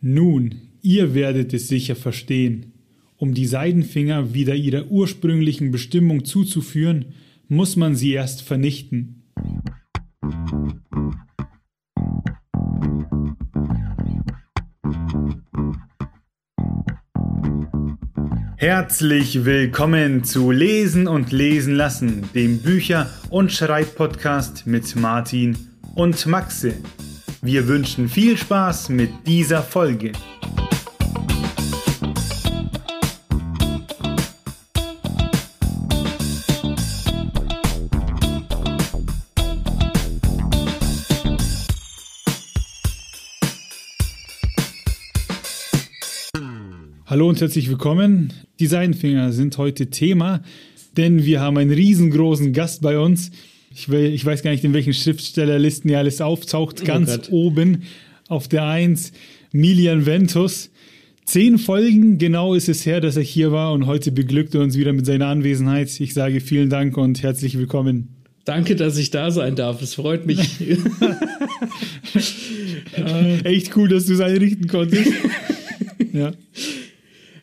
Nun, ihr werdet es sicher verstehen. Um die Seidenfinger wieder ihrer ursprünglichen Bestimmung zuzuführen, muss man sie erst vernichten. Herzlich willkommen zu Lesen und Lesen lassen, dem Bücher- und Schreibpodcast mit Martin und Maxe. Wir wünschen viel Spaß mit dieser Folge. Hallo und herzlich willkommen. Die Seidenfinger sind heute Thema, denn wir haben einen riesengroßen Gast bei uns. Ich, will, ich weiß gar nicht, in welchen Schriftstellerlisten hier alles auftaucht. Ganz oh oben auf der 1 Milian Ventus. Zehn Folgen genau ist es her, dass er hier war und heute beglückt er uns wieder mit seiner Anwesenheit. Ich sage vielen Dank und herzlich willkommen. Danke, dass ich da sein darf. Es freut mich. Echt cool, dass du es einrichten konntest. ja.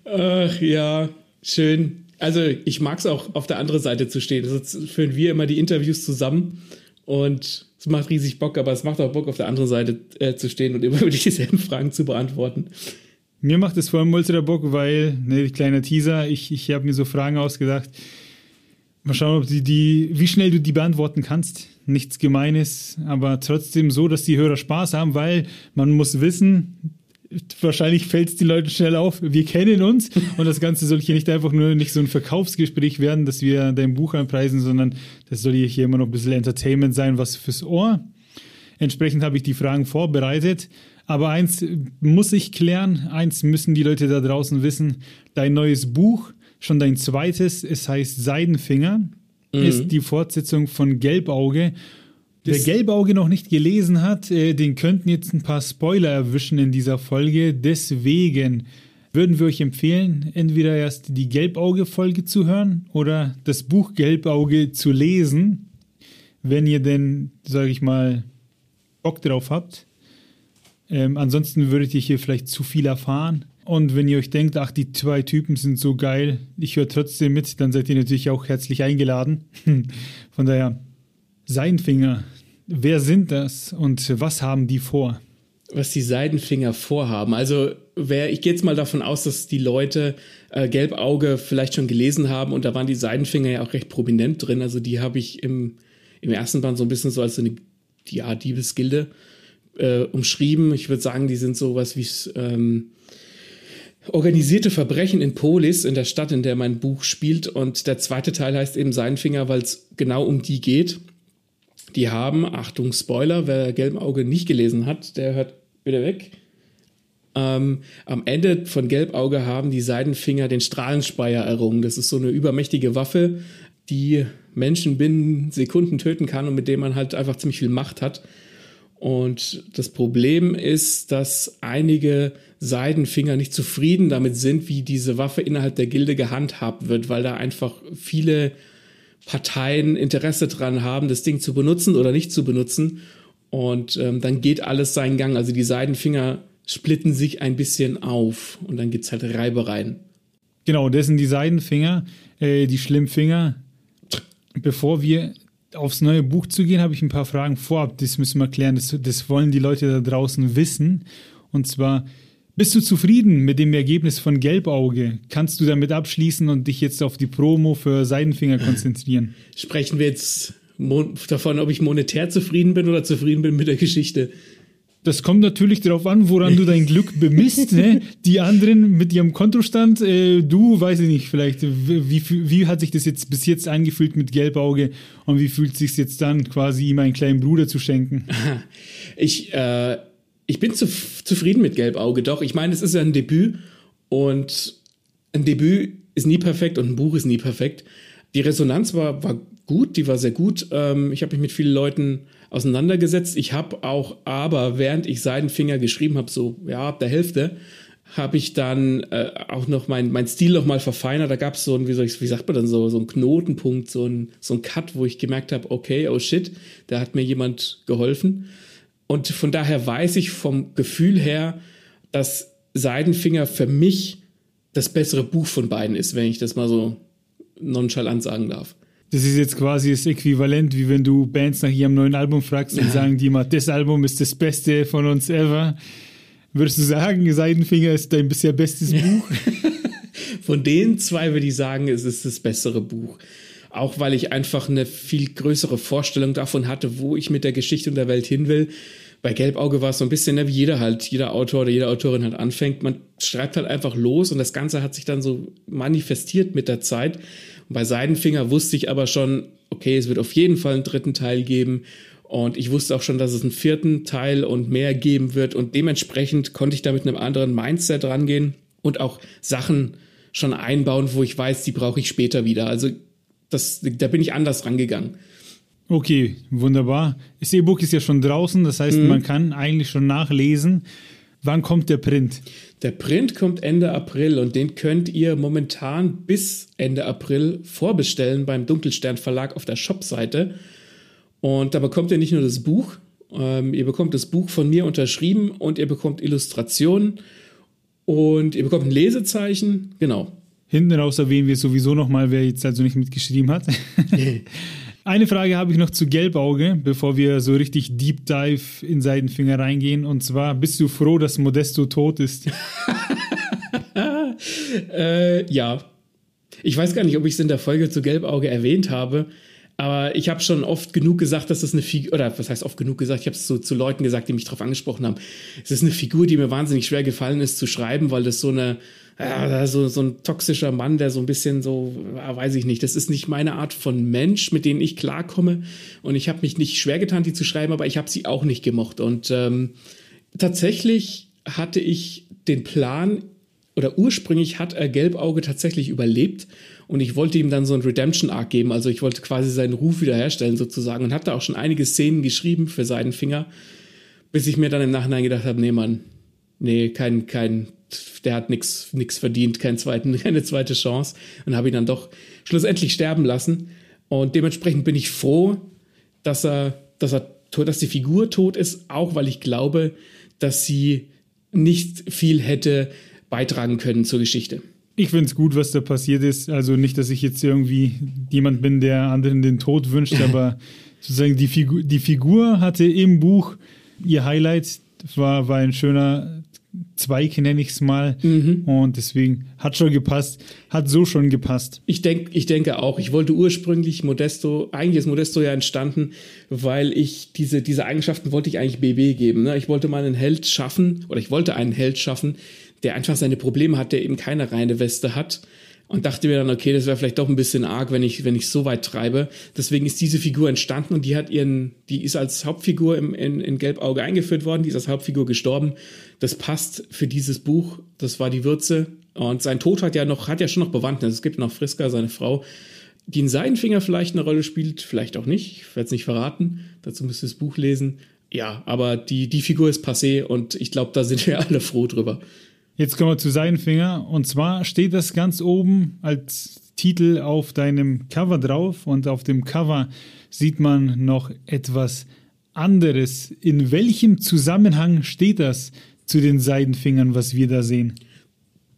Ach ja, schön also ich mag es auch, auf der anderen Seite zu stehen. Also führen wir immer die Interviews zusammen und es macht riesig Bock, aber es macht auch Bock, auf der anderen Seite äh, zu stehen und immer wieder dieselben Fragen zu beantworten. Mir macht es vor allem ultra Bock, weil, ne, kleiner Teaser, ich, ich habe mir so Fragen ausgedacht. Mal schauen, ob die, die, wie schnell du die beantworten kannst. Nichts Gemeines, aber trotzdem so, dass die Hörer Spaß haben, weil man muss wissen, wahrscheinlich fällt es den Leuten schnell auf, wir kennen uns und das Ganze soll hier nicht einfach nur nicht so ein Verkaufsgespräch werden, dass wir dein Buch anpreisen, sondern das soll hier immer noch ein bisschen Entertainment sein, was fürs Ohr. Entsprechend habe ich die Fragen vorbereitet. Aber eins muss ich klären, eins müssen die Leute da draußen wissen. Dein neues Buch, schon dein zweites, es heißt Seidenfinger, mhm. ist die Fortsetzung von Gelbauge Wer Gelbauge noch nicht gelesen hat, äh, den könnten jetzt ein paar Spoiler erwischen in dieser Folge. Deswegen würden wir euch empfehlen, entweder erst die Gelbauge-Folge zu hören oder das Buch Gelbauge zu lesen, wenn ihr denn, sage ich mal, Bock drauf habt. Ähm, ansonsten würdet ihr hier vielleicht zu viel erfahren. Und wenn ihr euch denkt, ach, die zwei Typen sind so geil, ich höre trotzdem mit, dann seid ihr natürlich auch herzlich eingeladen. Von daher, Seinfinger, wer sind das und was haben die vor? Was die Seidenfinger vorhaben. Also, wer, ich gehe jetzt mal davon aus, dass die Leute äh, Gelbauge vielleicht schon gelesen haben und da waren die Seidenfinger ja auch recht prominent drin. Also, die habe ich im, im ersten Band so ein bisschen so als so eine ja, Diebesgilde äh, umschrieben. Ich würde sagen, die sind sowas wie ähm, organisierte Verbrechen in Polis, in der Stadt, in der mein Buch spielt. Und der zweite Teil heißt eben Seidenfinger, weil es genau um die geht. Die haben, Achtung, Spoiler, wer Gelben Auge nicht gelesen hat, der hört wieder weg. Ähm, am Ende von Gelbauge haben die Seidenfinger den Strahlenspeier errungen. Das ist so eine übermächtige Waffe, die Menschen binnen Sekunden töten kann und mit dem man halt einfach ziemlich viel Macht hat. Und das Problem ist, dass einige Seidenfinger nicht zufrieden damit sind, wie diese Waffe innerhalb der Gilde gehandhabt wird, weil da einfach viele Parteien Interesse dran haben, das Ding zu benutzen oder nicht zu benutzen. Und ähm, dann geht alles seinen Gang. Also die Seidenfinger splitten sich ein bisschen auf und dann gibt es halt Reibereien. Genau, das sind die Seidenfinger, äh, die Schlimmfinger. Bevor wir aufs neue Buch zu gehen, habe ich ein paar Fragen vorab. Das müssen wir klären. Das, das wollen die Leute da draußen wissen. Und zwar, bist du zufrieden mit dem Ergebnis von Gelbauge? Kannst du damit abschließen und dich jetzt auf die Promo für Seidenfinger konzentrieren? Sprechen wir jetzt davon, ob ich monetär zufrieden bin oder zufrieden bin mit der Geschichte? Das kommt natürlich darauf an, woran du dein Glück bemisst. Ne? Die anderen mit ihrem Kontostand, äh, du, weiß ich nicht, vielleicht, wie, wie hat sich das jetzt bis jetzt angefühlt mit Gelbauge und wie fühlt es sich jetzt dann, quasi ihm einen kleinen Bruder zu schenken? Ich, äh, ich bin zu, zufrieden mit Gelbauge, doch. Ich meine, es ist ja ein Debüt und ein Debüt ist nie perfekt und ein Buch ist nie perfekt. Die Resonanz war, war gut, die war sehr gut. Ähm, ich habe mich mit vielen Leuten auseinandergesetzt. Ich habe auch, aber während ich Seidenfinger geschrieben habe, so ja, ab der Hälfte, habe ich dann äh, auch noch mein, mein Stil noch mal verfeinert. Da gab so ein, wie, soll wie sagt man dann so, so ein Knotenpunkt, so ein, so ein Cut, wo ich gemerkt habe, okay, oh shit, da hat mir jemand geholfen. Und von daher weiß ich vom Gefühl her, dass Seidenfinger für mich das bessere Buch von beiden ist, wenn ich das mal so nonchalant sagen darf. Das ist jetzt quasi das Äquivalent, wie wenn du Bands nach ihrem neuen Album fragst und sagen die mal, das Album ist das Beste von uns ever. Würdest du sagen, Seidenfinger ist dein bisher bestes Buch? von den zwei würde ich sagen, es ist das bessere Buch. Auch weil ich einfach eine viel größere Vorstellung davon hatte, wo ich mit der Geschichte und der Welt hin will. Bei Gelbauge war es so ein bisschen, ne, wie jeder halt, jeder Autor oder jede Autorin halt anfängt. Man schreibt halt einfach los und das Ganze hat sich dann so manifestiert mit der Zeit. Und bei Seidenfinger wusste ich aber schon, okay, es wird auf jeden Fall einen dritten Teil geben. Und ich wusste auch schon, dass es einen vierten Teil und mehr geben wird. Und dementsprechend konnte ich da mit einem anderen Mindset rangehen und auch Sachen schon einbauen, wo ich weiß, die brauche ich später wieder. Also das, da bin ich anders rangegangen. Okay, wunderbar. Das E-Book ist ja schon draußen, das heißt, mhm. man kann eigentlich schon nachlesen. Wann kommt der Print? Der Print kommt Ende April und den könnt ihr momentan bis Ende April vorbestellen beim Dunkelstern Verlag auf der Shopseite. Und da bekommt ihr nicht nur das Buch, ähm, ihr bekommt das Buch von mir unterschrieben und ihr bekommt Illustrationen und ihr bekommt ein Lesezeichen. Genau. Hinten raus erwähnen wir sowieso nochmal, wer jetzt also nicht mitgeschrieben hat. Eine Frage habe ich noch zu Gelbauge, bevor wir so richtig Deep Dive in Seidenfinger reingehen. Und zwar, bist du froh, dass Modesto tot ist? äh, ja. Ich weiß gar nicht, ob ich es in der Folge zu Gelbauge erwähnt habe. Aber ich habe schon oft genug gesagt, dass das eine Figur, oder was heißt oft genug gesagt, ich habe es so zu Leuten gesagt, die mich darauf angesprochen haben. Es ist eine Figur, die mir wahnsinnig schwer gefallen ist zu schreiben, weil das so eine, ja, so, so ein toxischer Mann, der so ein bisschen so, ja, weiß ich nicht, das ist nicht meine Art von Mensch, mit denen ich klarkomme. Und ich habe mich nicht schwer getan, die zu schreiben, aber ich habe sie auch nicht gemocht. Und ähm, tatsächlich hatte ich den Plan, oder ursprünglich hat er Gelbauge tatsächlich überlebt und ich wollte ihm dann so ein Redemption-Arc geben, also ich wollte quasi seinen Ruf wiederherstellen sozusagen und hatte auch schon einige Szenen geschrieben für seinen Finger, bis ich mir dann im Nachhinein gedacht habe, nee Mann, nee, kein, kein, der hat nichts nix verdient, kein zweiten, keine zweite Chance und habe ihn dann doch schlussendlich sterben lassen und dementsprechend bin ich froh, dass er, dass er, dass die Figur tot ist, auch weil ich glaube, dass sie nicht viel hätte beitragen können zur Geschichte. Ich finde es gut, was da passiert ist. Also nicht, dass ich jetzt irgendwie jemand bin, der anderen den Tod wünscht, aber sozusagen die Figur, die Figur hatte im Buch ihr Highlight, war, war ein schöner Zweig, nenne ich es mal. Mhm. Und deswegen hat schon gepasst, hat so schon gepasst. Ich, denk, ich denke auch. Ich wollte ursprünglich Modesto, eigentlich ist Modesto ja entstanden, weil ich diese, diese Eigenschaften wollte ich eigentlich BB geben. Ne? Ich wollte mal einen Held schaffen, oder ich wollte einen Held schaffen, der einfach seine Probleme hat, der eben keine reine Weste hat. Und dachte mir dann, okay, das wäre vielleicht doch ein bisschen arg, wenn ich, wenn ich so weit treibe. Deswegen ist diese Figur entstanden und die hat ihren, die ist als Hauptfigur im, in, in Gelbauge eingeführt worden, die ist als Hauptfigur gestorben. Das passt für dieses Buch. Das war die Würze. Und sein Tod hat ja noch, hat ja schon noch Bewandtnis. Es gibt noch Friska, seine Frau, die in Seidenfinger vielleicht eine Rolle spielt, vielleicht auch nicht. Ich werde es nicht verraten. Dazu müsst ihr das Buch lesen. Ja, aber die, die Figur ist passé und ich glaube, da sind wir alle froh drüber. Jetzt kommen wir zu Seidenfinger. Und zwar steht das ganz oben als Titel auf deinem Cover drauf. Und auf dem Cover sieht man noch etwas anderes. In welchem Zusammenhang steht das zu den Seidenfingern, was wir da sehen?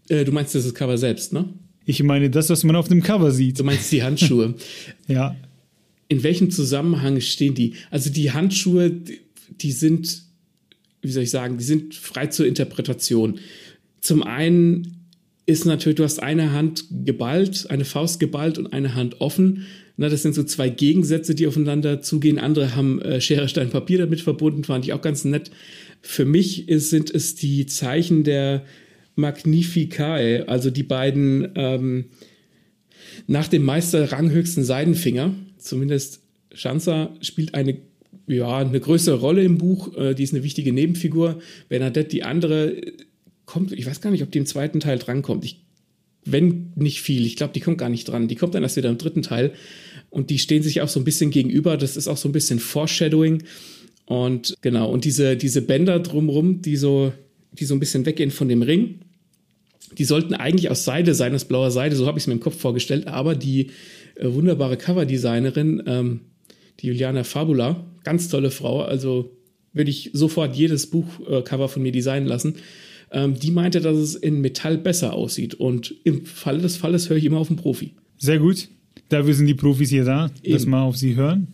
Äh, du meinst das das Cover selbst, ne? Ich meine das, was man auf dem Cover sieht. Du meinst die Handschuhe. ja. In welchem Zusammenhang stehen die? Also die Handschuhe, die sind, wie soll ich sagen, die sind frei zur Interpretation. Zum einen ist natürlich, du hast eine Hand geballt, eine Faust geballt und eine Hand offen. Na, das sind so zwei Gegensätze, die aufeinander zugehen. Andere haben äh, Schere, Stein, Papier damit verbunden, fand ich auch ganz nett. Für mich ist, sind es die Zeichen der Magnificae, also die beiden ähm, nach dem Meister ranghöchsten Seidenfinger. Zumindest Schanzer spielt eine ja, eine größere Rolle im Buch. Äh, die ist eine wichtige Nebenfigur. Bernadette, die andere, kommt, ich weiß gar nicht, ob die im zweiten Teil drankommt. Ich, wenn nicht viel, ich glaube, die kommt gar nicht dran. Die kommt dann erst wieder im dritten Teil. Und die stehen sich auch so ein bisschen gegenüber. Das ist auch so ein bisschen Foreshadowing. Und genau, und diese, diese Bänder drumrum, die so, die so ein bisschen weggehen von dem Ring, die sollten eigentlich aus Seide sein, aus blauer Seide, so habe ich es mir im Kopf vorgestellt. Aber die äh, wunderbare Coverdesignerin, ähm, die Juliana Fabula, ganz tolle Frau, also würde ich sofort jedes Buchcover äh, von mir designen lassen ähm, die meinte, dass es in Metall besser aussieht. Und im Falle des Falles höre ich immer auf den Profi. Sehr gut. Dafür sind die Profis hier da, Eben. dass wir auf sie hören.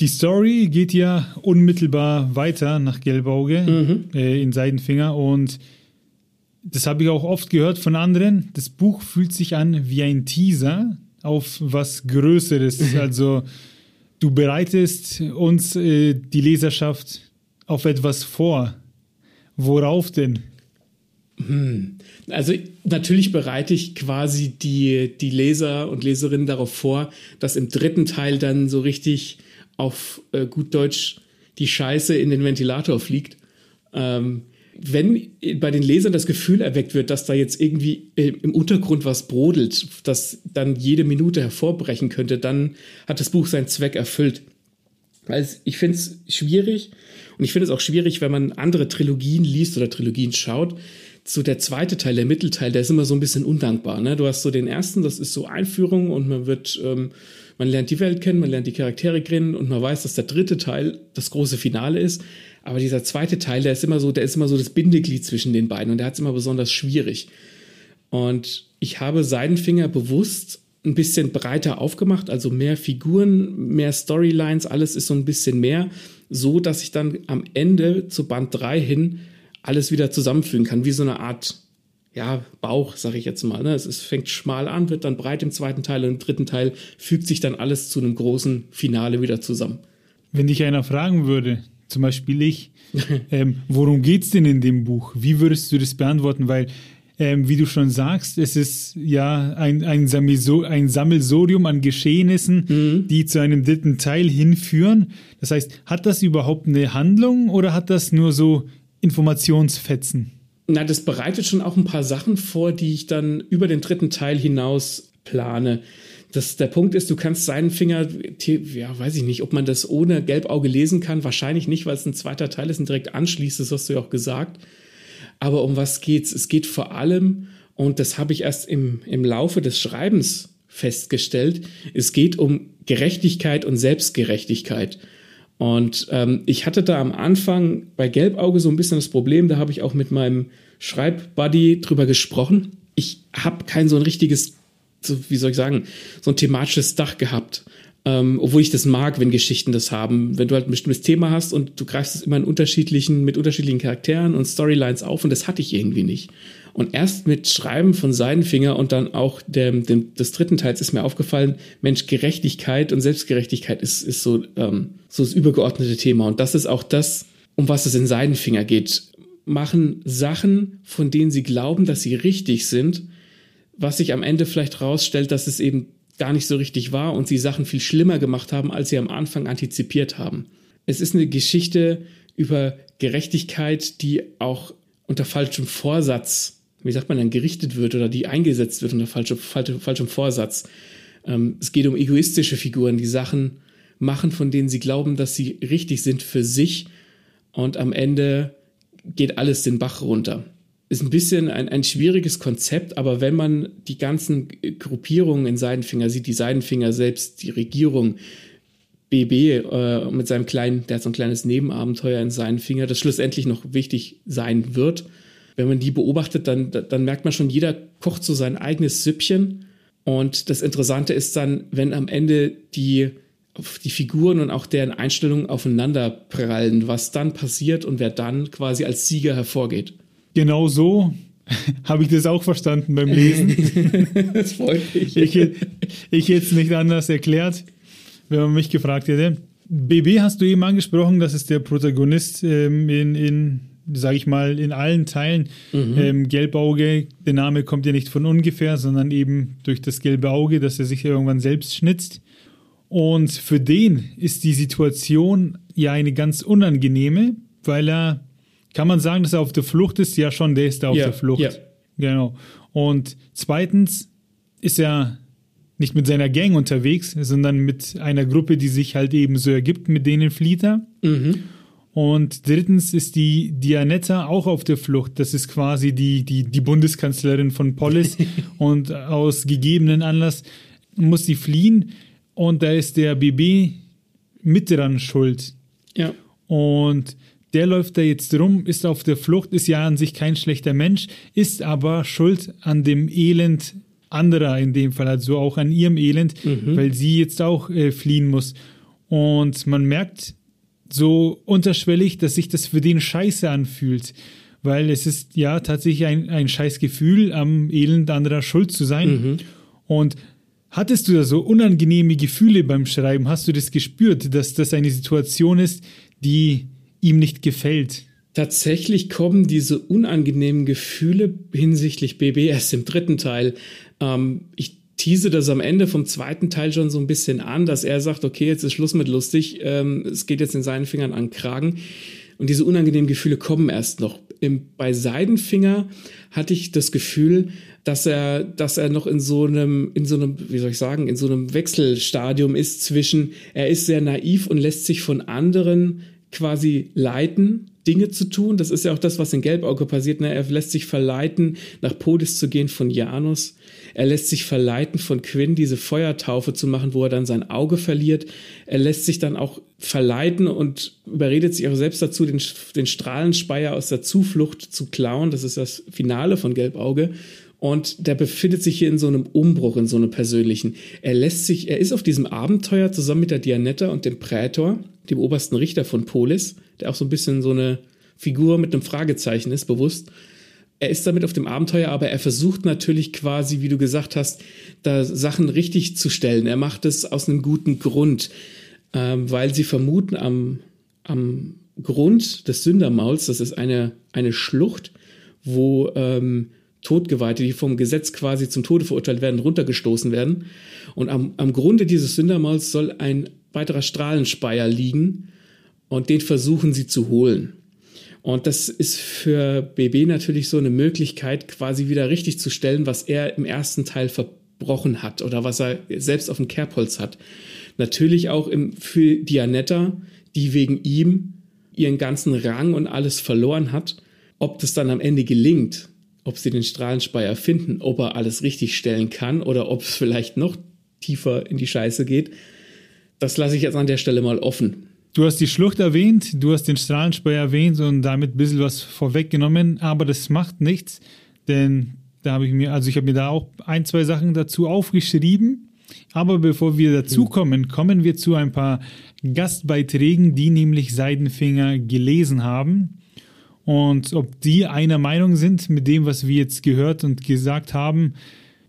Die Story geht ja unmittelbar weiter nach Gelbauge mhm. äh, in Seidenfinger und das habe ich auch oft gehört von anderen. Das Buch fühlt sich an wie ein Teaser auf was Größeres. also du bereitest uns, äh, die Leserschaft, auf etwas vor. Worauf denn? Hm. Also natürlich bereite ich quasi die, die Leser und Leserinnen darauf vor, dass im dritten Teil dann so richtig auf äh, gut Deutsch die Scheiße in den Ventilator fliegt. Ähm, wenn bei den Lesern das Gefühl erweckt wird, dass da jetzt irgendwie äh, im Untergrund was brodelt, das dann jede Minute hervorbrechen könnte, dann hat das Buch seinen Zweck erfüllt. Also ich finde es schwierig und ich finde es auch schwierig, wenn man andere Trilogien liest oder Trilogien schaut. So der zweite Teil, der Mittelteil, der ist immer so ein bisschen undankbar. Ne? Du hast so den ersten, das ist so Einführung und man wird, ähm, man lernt die Welt kennen, man lernt die Charaktere kennen und man weiß, dass der dritte Teil das große Finale ist. Aber dieser zweite Teil, der ist immer so, der ist immer so das Bindeglied zwischen den beiden und der hat es immer besonders schwierig. Und ich habe Seidenfinger bewusst ein bisschen breiter aufgemacht, also mehr Figuren, mehr Storylines, alles ist so ein bisschen mehr, so dass ich dann am Ende zu Band 3 hin alles wieder zusammenfügen kann, wie so eine Art ja, Bauch, sage ich jetzt mal. Ne? Es ist, fängt schmal an, wird dann breit im zweiten Teil und im dritten Teil fügt sich dann alles zu einem großen Finale wieder zusammen. Wenn dich einer fragen würde, zum Beispiel ich, ähm, worum geht es denn in dem Buch? Wie würdest du das beantworten? Weil, ähm, wie du schon sagst, es ist ja ein, ein, ein Sammelsorium an Geschehnissen, mhm. die zu einem dritten Teil hinführen. Das heißt, hat das überhaupt eine Handlung oder hat das nur so Informationsfetzen? Na, das bereitet schon auch ein paar Sachen vor, die ich dann über den dritten Teil hinaus plane das, der Punkt ist, du kannst seinen Finger, ja, weiß ich nicht, ob man das ohne Gelbauge lesen kann. Wahrscheinlich nicht, weil es ein zweiter Teil ist und direkt anschließt. Das hast du ja auch gesagt. Aber um was geht's? Es geht vor allem, und das habe ich erst im, im Laufe des Schreibens festgestellt, es geht um Gerechtigkeit und Selbstgerechtigkeit. Und ähm, ich hatte da am Anfang bei Gelbauge so ein bisschen das Problem, da habe ich auch mit meinem Schreibbuddy drüber gesprochen. Ich habe kein so ein richtiges so, wie soll ich sagen, so ein thematisches Dach gehabt. Ähm, obwohl ich das mag, wenn Geschichten das haben. Wenn du halt ein bestimmtes Thema hast und du greifst es immer in unterschiedlichen, mit unterschiedlichen Charakteren und Storylines auf und das hatte ich irgendwie nicht. Und erst mit Schreiben von Seidenfinger und dann auch dem, dem, des dritten Teils ist mir aufgefallen, Mensch, Gerechtigkeit und Selbstgerechtigkeit ist, ist so, ähm, so das übergeordnete Thema. Und das ist auch das, um was es in Seidenfinger geht. Machen Sachen, von denen sie glauben, dass sie richtig sind, was sich am Ende vielleicht rausstellt, dass es eben gar nicht so richtig war und sie Sachen viel schlimmer gemacht haben, als sie am Anfang antizipiert haben. Es ist eine Geschichte über Gerechtigkeit, die auch unter falschem Vorsatz, wie sagt man dann, gerichtet wird oder die eingesetzt wird unter falschem, falschem Vorsatz. Ähm, es geht um egoistische Figuren, die Sachen machen, von denen sie glauben, dass sie richtig sind für sich und am Ende geht alles den Bach runter ist ein bisschen ein, ein schwieriges Konzept, aber wenn man die ganzen Gruppierungen in Seidenfinger sieht, die Seidenfinger selbst, die Regierung, BB äh, mit seinem kleinen, der hat so ein kleines Nebenabenteuer in Seidenfinger, das schlussendlich noch wichtig sein wird. Wenn man die beobachtet, dann, dann merkt man schon, jeder kocht so sein eigenes Süppchen. Und das Interessante ist dann, wenn am Ende die, die Figuren und auch deren Einstellungen aufeinander prallen, was dann passiert und wer dann quasi als Sieger hervorgeht. Genau so habe ich das auch verstanden beim Lesen. das freut mich. Ich, ich hätte es nicht anders erklärt, wenn man mich gefragt hätte. BB hast du eben angesprochen, das ist der Protagonist ähm, in, in sage ich mal, in allen Teilen. Mhm. Ähm, Gelbauge, der Name kommt ja nicht von ungefähr, sondern eben durch das gelbe Auge, das er sich irgendwann selbst schnitzt. Und für den ist die Situation ja eine ganz unangenehme, weil er kann man sagen, dass er auf der Flucht ist? Ja, schon, der ist da auf ja, der Flucht. Ja. Genau. Und zweitens ist er nicht mit seiner Gang unterwegs, sondern mit einer Gruppe, die sich halt eben so ergibt, mit denen flieht er. Mhm. Und drittens ist die Dianetta auch auf der Flucht. Das ist quasi die, die, die Bundeskanzlerin von Polis. und aus gegebenen Anlass muss sie fliehen. Und da ist der BB mit dran schuld. Ja. Und der läuft da jetzt rum, ist auf der Flucht, ist ja an sich kein schlechter Mensch, ist aber schuld an dem Elend anderer in dem Fall, also auch an ihrem Elend, mhm. weil sie jetzt auch äh, fliehen muss. Und man merkt so unterschwellig, dass sich das für den scheiße anfühlt, weil es ist ja tatsächlich ein, ein scheiß Gefühl, am Elend anderer schuld zu sein. Mhm. Und hattest du da so unangenehme Gefühle beim Schreiben? Hast du das gespürt, dass das eine Situation ist, die ihm nicht gefällt? Tatsächlich kommen diese unangenehmen Gefühle hinsichtlich BB erst im dritten Teil. Ähm, ich tease das am Ende vom zweiten Teil schon so ein bisschen an, dass er sagt, okay, jetzt ist Schluss mit lustig, ähm, es geht jetzt in seinen Fingern an Kragen. Und diese unangenehmen Gefühle kommen erst noch. Im, bei Seidenfinger hatte ich das Gefühl, dass er, dass er noch in so einem, in so einem, wie soll ich sagen, in so einem Wechselstadium ist zwischen, er ist sehr naiv und lässt sich von anderen quasi leiten, Dinge zu tun. Das ist ja auch das, was in Gelbauge passiert. Ne? Er lässt sich verleiten, nach Podis zu gehen von Janus. Er lässt sich verleiten von Quinn, diese Feuertaufe zu machen, wo er dann sein Auge verliert. Er lässt sich dann auch verleiten und überredet sich auch selbst dazu, den, den Strahlenspeier aus der Zuflucht zu klauen. Das ist das Finale von Gelbauge. Und der befindet sich hier in so einem Umbruch, in so einem persönlichen. Er lässt sich, er ist auf diesem Abenteuer zusammen mit der Dianetta und dem Prätor, dem obersten Richter von Polis, der auch so ein bisschen so eine Figur mit einem Fragezeichen ist, bewusst. Er ist damit auf dem Abenteuer, aber er versucht natürlich quasi, wie du gesagt hast, da Sachen richtig zu stellen. Er macht es aus einem guten Grund, ähm, weil sie vermuten am, am Grund des Sündermauls, das ist eine, eine Schlucht, wo ähm, Todgeweihte, die vom Gesetz quasi zum Tode verurteilt werden, runtergestoßen werden. Und am, am Grunde dieses Sündermauls soll ein weiterer Strahlenspeier liegen und den versuchen sie zu holen. Und das ist für BB natürlich so eine Möglichkeit, quasi wieder richtig zu stellen, was er im ersten Teil verbrochen hat oder was er selbst auf dem Kerbholz hat. Natürlich auch im, für Dianetta, die wegen ihm ihren ganzen Rang und alles verloren hat. Ob das dann am Ende gelingt, ob sie den Strahlenspeier finden, ob er alles richtig stellen kann oder ob es vielleicht noch tiefer in die Scheiße geht, das lasse ich jetzt an der Stelle mal offen. Du hast die Schlucht erwähnt, du hast den Strahlenspeier erwähnt und damit ein bisschen was vorweggenommen, aber das macht nichts, denn da habe ich mir, also ich habe mir da auch ein, zwei Sachen dazu aufgeschrieben. Aber bevor wir dazu kommen, kommen wir zu ein paar Gastbeiträgen, die nämlich Seidenfinger gelesen haben. Und ob die einer Meinung sind mit dem, was wir jetzt gehört und gesagt haben,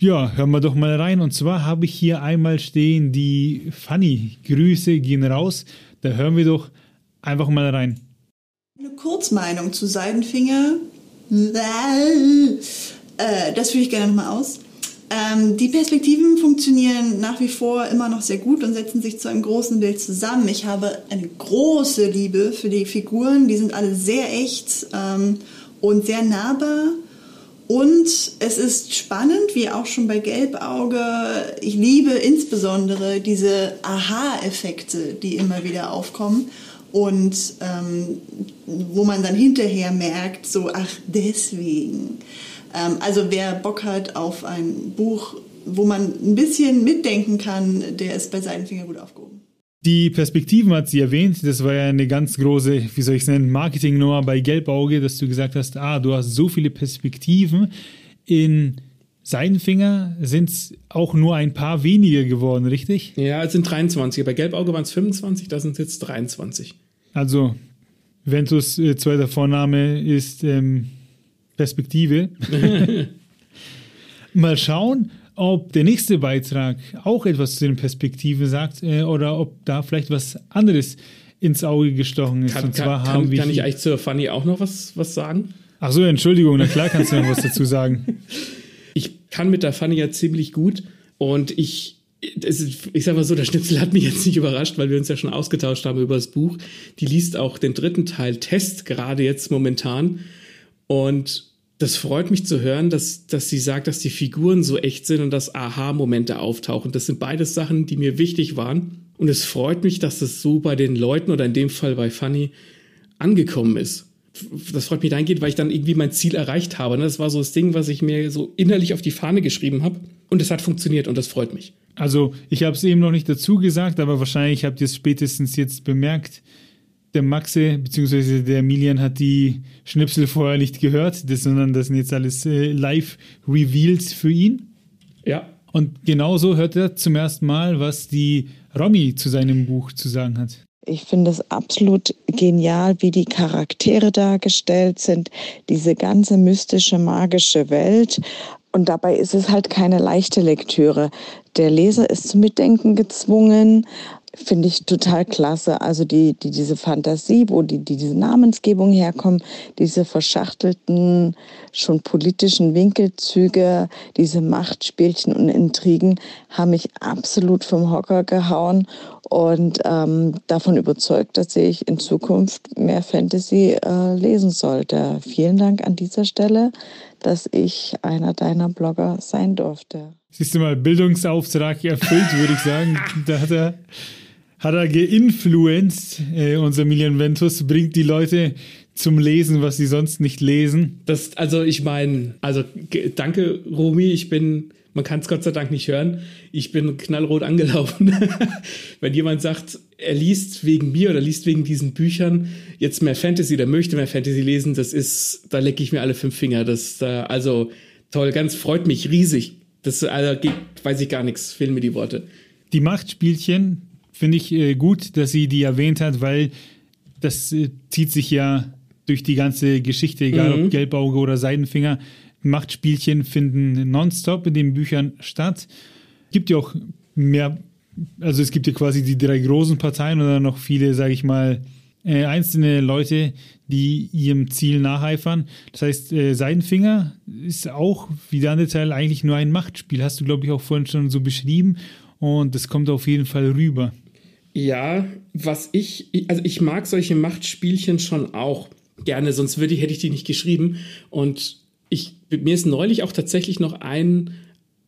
ja, hören wir doch mal rein. Und zwar habe ich hier einmal stehen die Funny. Grüße gehen raus. Da hören wir doch einfach mal rein. Eine Kurzmeinung zu Seidenfinger. Äh, das führe ich gerne nochmal aus. Ähm, die Perspektiven funktionieren nach wie vor immer noch sehr gut und setzen sich zu einem großen Bild zusammen. Ich habe eine große Liebe für die Figuren. Die sind alle sehr echt ähm, und sehr nahbar. Und es ist spannend, wie auch schon bei Gelbauge. Ich liebe insbesondere diese Aha-Effekte, die immer wieder aufkommen und ähm, wo man dann hinterher merkt, so, ach, deswegen. Ähm, also wer Bock hat auf ein Buch, wo man ein bisschen mitdenken kann, der ist bei Seidenfinger gut aufgehoben. Die Perspektiven hat sie erwähnt. Das war ja eine ganz große, wie soll ich es nennen, Marketing-Nummer bei Gelbauge, dass du gesagt hast, ah, du hast so viele Perspektiven. In Seidenfinger sind es auch nur ein paar weniger geworden, richtig? Ja, es sind 23. Bei Gelbauge waren es 25, da sind es jetzt 23. Also, Ventus äh, zweiter Vorname ist ähm, Perspektive. Mal schauen, ob der nächste Beitrag auch etwas zu den Perspektiven sagt äh, oder ob da vielleicht was anderes ins Auge gestochen ist. Kann, Und zwar kann, haben kann, kann ich eigentlich zur Fanny auch noch was, was sagen? Ach so, Entschuldigung, na klar kannst du noch was dazu sagen. Ich kann mit der Fanny ja ziemlich gut und ich ist, ich sag mal so, der Schnitzel hat mich jetzt nicht überrascht, weil wir uns ja schon ausgetauscht haben über das Buch. Die liest auch den dritten Teil Test gerade jetzt momentan und das freut mich zu hören, dass, dass sie sagt, dass die Figuren so echt sind und dass Aha-Momente auftauchen. Das sind beides Sachen, die mir wichtig waren. Und es freut mich, dass das so bei den Leuten oder in dem Fall bei Fanny angekommen ist. Das freut mich dahingehend, weil ich dann irgendwie mein Ziel erreicht habe. Das war so das Ding, was ich mir so innerlich auf die Fahne geschrieben habe. Und es hat funktioniert und das freut mich. Also, ich habe es eben noch nicht dazu gesagt, aber wahrscheinlich habt ihr es spätestens jetzt bemerkt der Maxe bzw. der Emilian hat die Schnipsel vorher nicht gehört, das, sondern das sind jetzt alles äh, Live-Reveals für ihn. Ja. Und genauso hört er zum ersten Mal, was die Romy zu seinem Buch zu sagen hat. Ich finde es absolut genial, wie die Charaktere dargestellt sind, diese ganze mystische, magische Welt. Und dabei ist es halt keine leichte Lektüre. Der Leser ist zum Mitdenken gezwungen, finde ich total klasse. Also die, die, diese Fantasie, wo die, die, diese Namensgebung herkommt, diese verschachtelten, schon politischen Winkelzüge, diese Machtspielchen und Intrigen haben mich absolut vom Hocker gehauen und ähm, davon überzeugt, dass ich in Zukunft mehr Fantasy äh, lesen sollte. Vielen Dank an dieser Stelle, dass ich einer deiner Blogger sein durfte. Siehst du mal, Bildungsauftrag erfüllt, würde ich sagen. Da hat er hat er geinfluenced, äh, unser Milian Ventus, bringt die Leute zum Lesen, was sie sonst nicht lesen. Das, also ich meine, also danke Romy, ich bin, man kann es Gott sei Dank nicht hören, ich bin knallrot angelaufen. Wenn jemand sagt, er liest wegen mir oder liest wegen diesen Büchern jetzt mehr Fantasy oder möchte mehr Fantasy lesen, das ist, da lecke ich mir alle fünf Finger. Das, äh, also toll, ganz freut mich riesig. Das, also geht, weiß ich gar nichts, fehlen mir die Worte. Die Machtspielchen, finde ich äh, gut, dass sie die erwähnt hat, weil das äh, zieht sich ja durch die ganze Geschichte, egal mhm. ob Gelbauge oder Seidenfinger. Machtspielchen finden nonstop in den Büchern statt. Gibt ja auch mehr, also es gibt ja quasi die drei großen Parteien oder noch viele, sage ich mal, äh, einzelne Leute, die ihrem Ziel nacheifern. Das heißt, äh, Seidenfinger ist auch, wie der andere Teil, eigentlich nur ein Machtspiel. Hast du, glaube ich, auch vorhin schon so beschrieben. Und das kommt auf jeden Fall rüber. Ja, was ich, also ich mag solche Machtspielchen schon auch gerne, sonst würde ich, hätte ich die nicht geschrieben. Und ich, mir ist neulich auch tatsächlich noch ein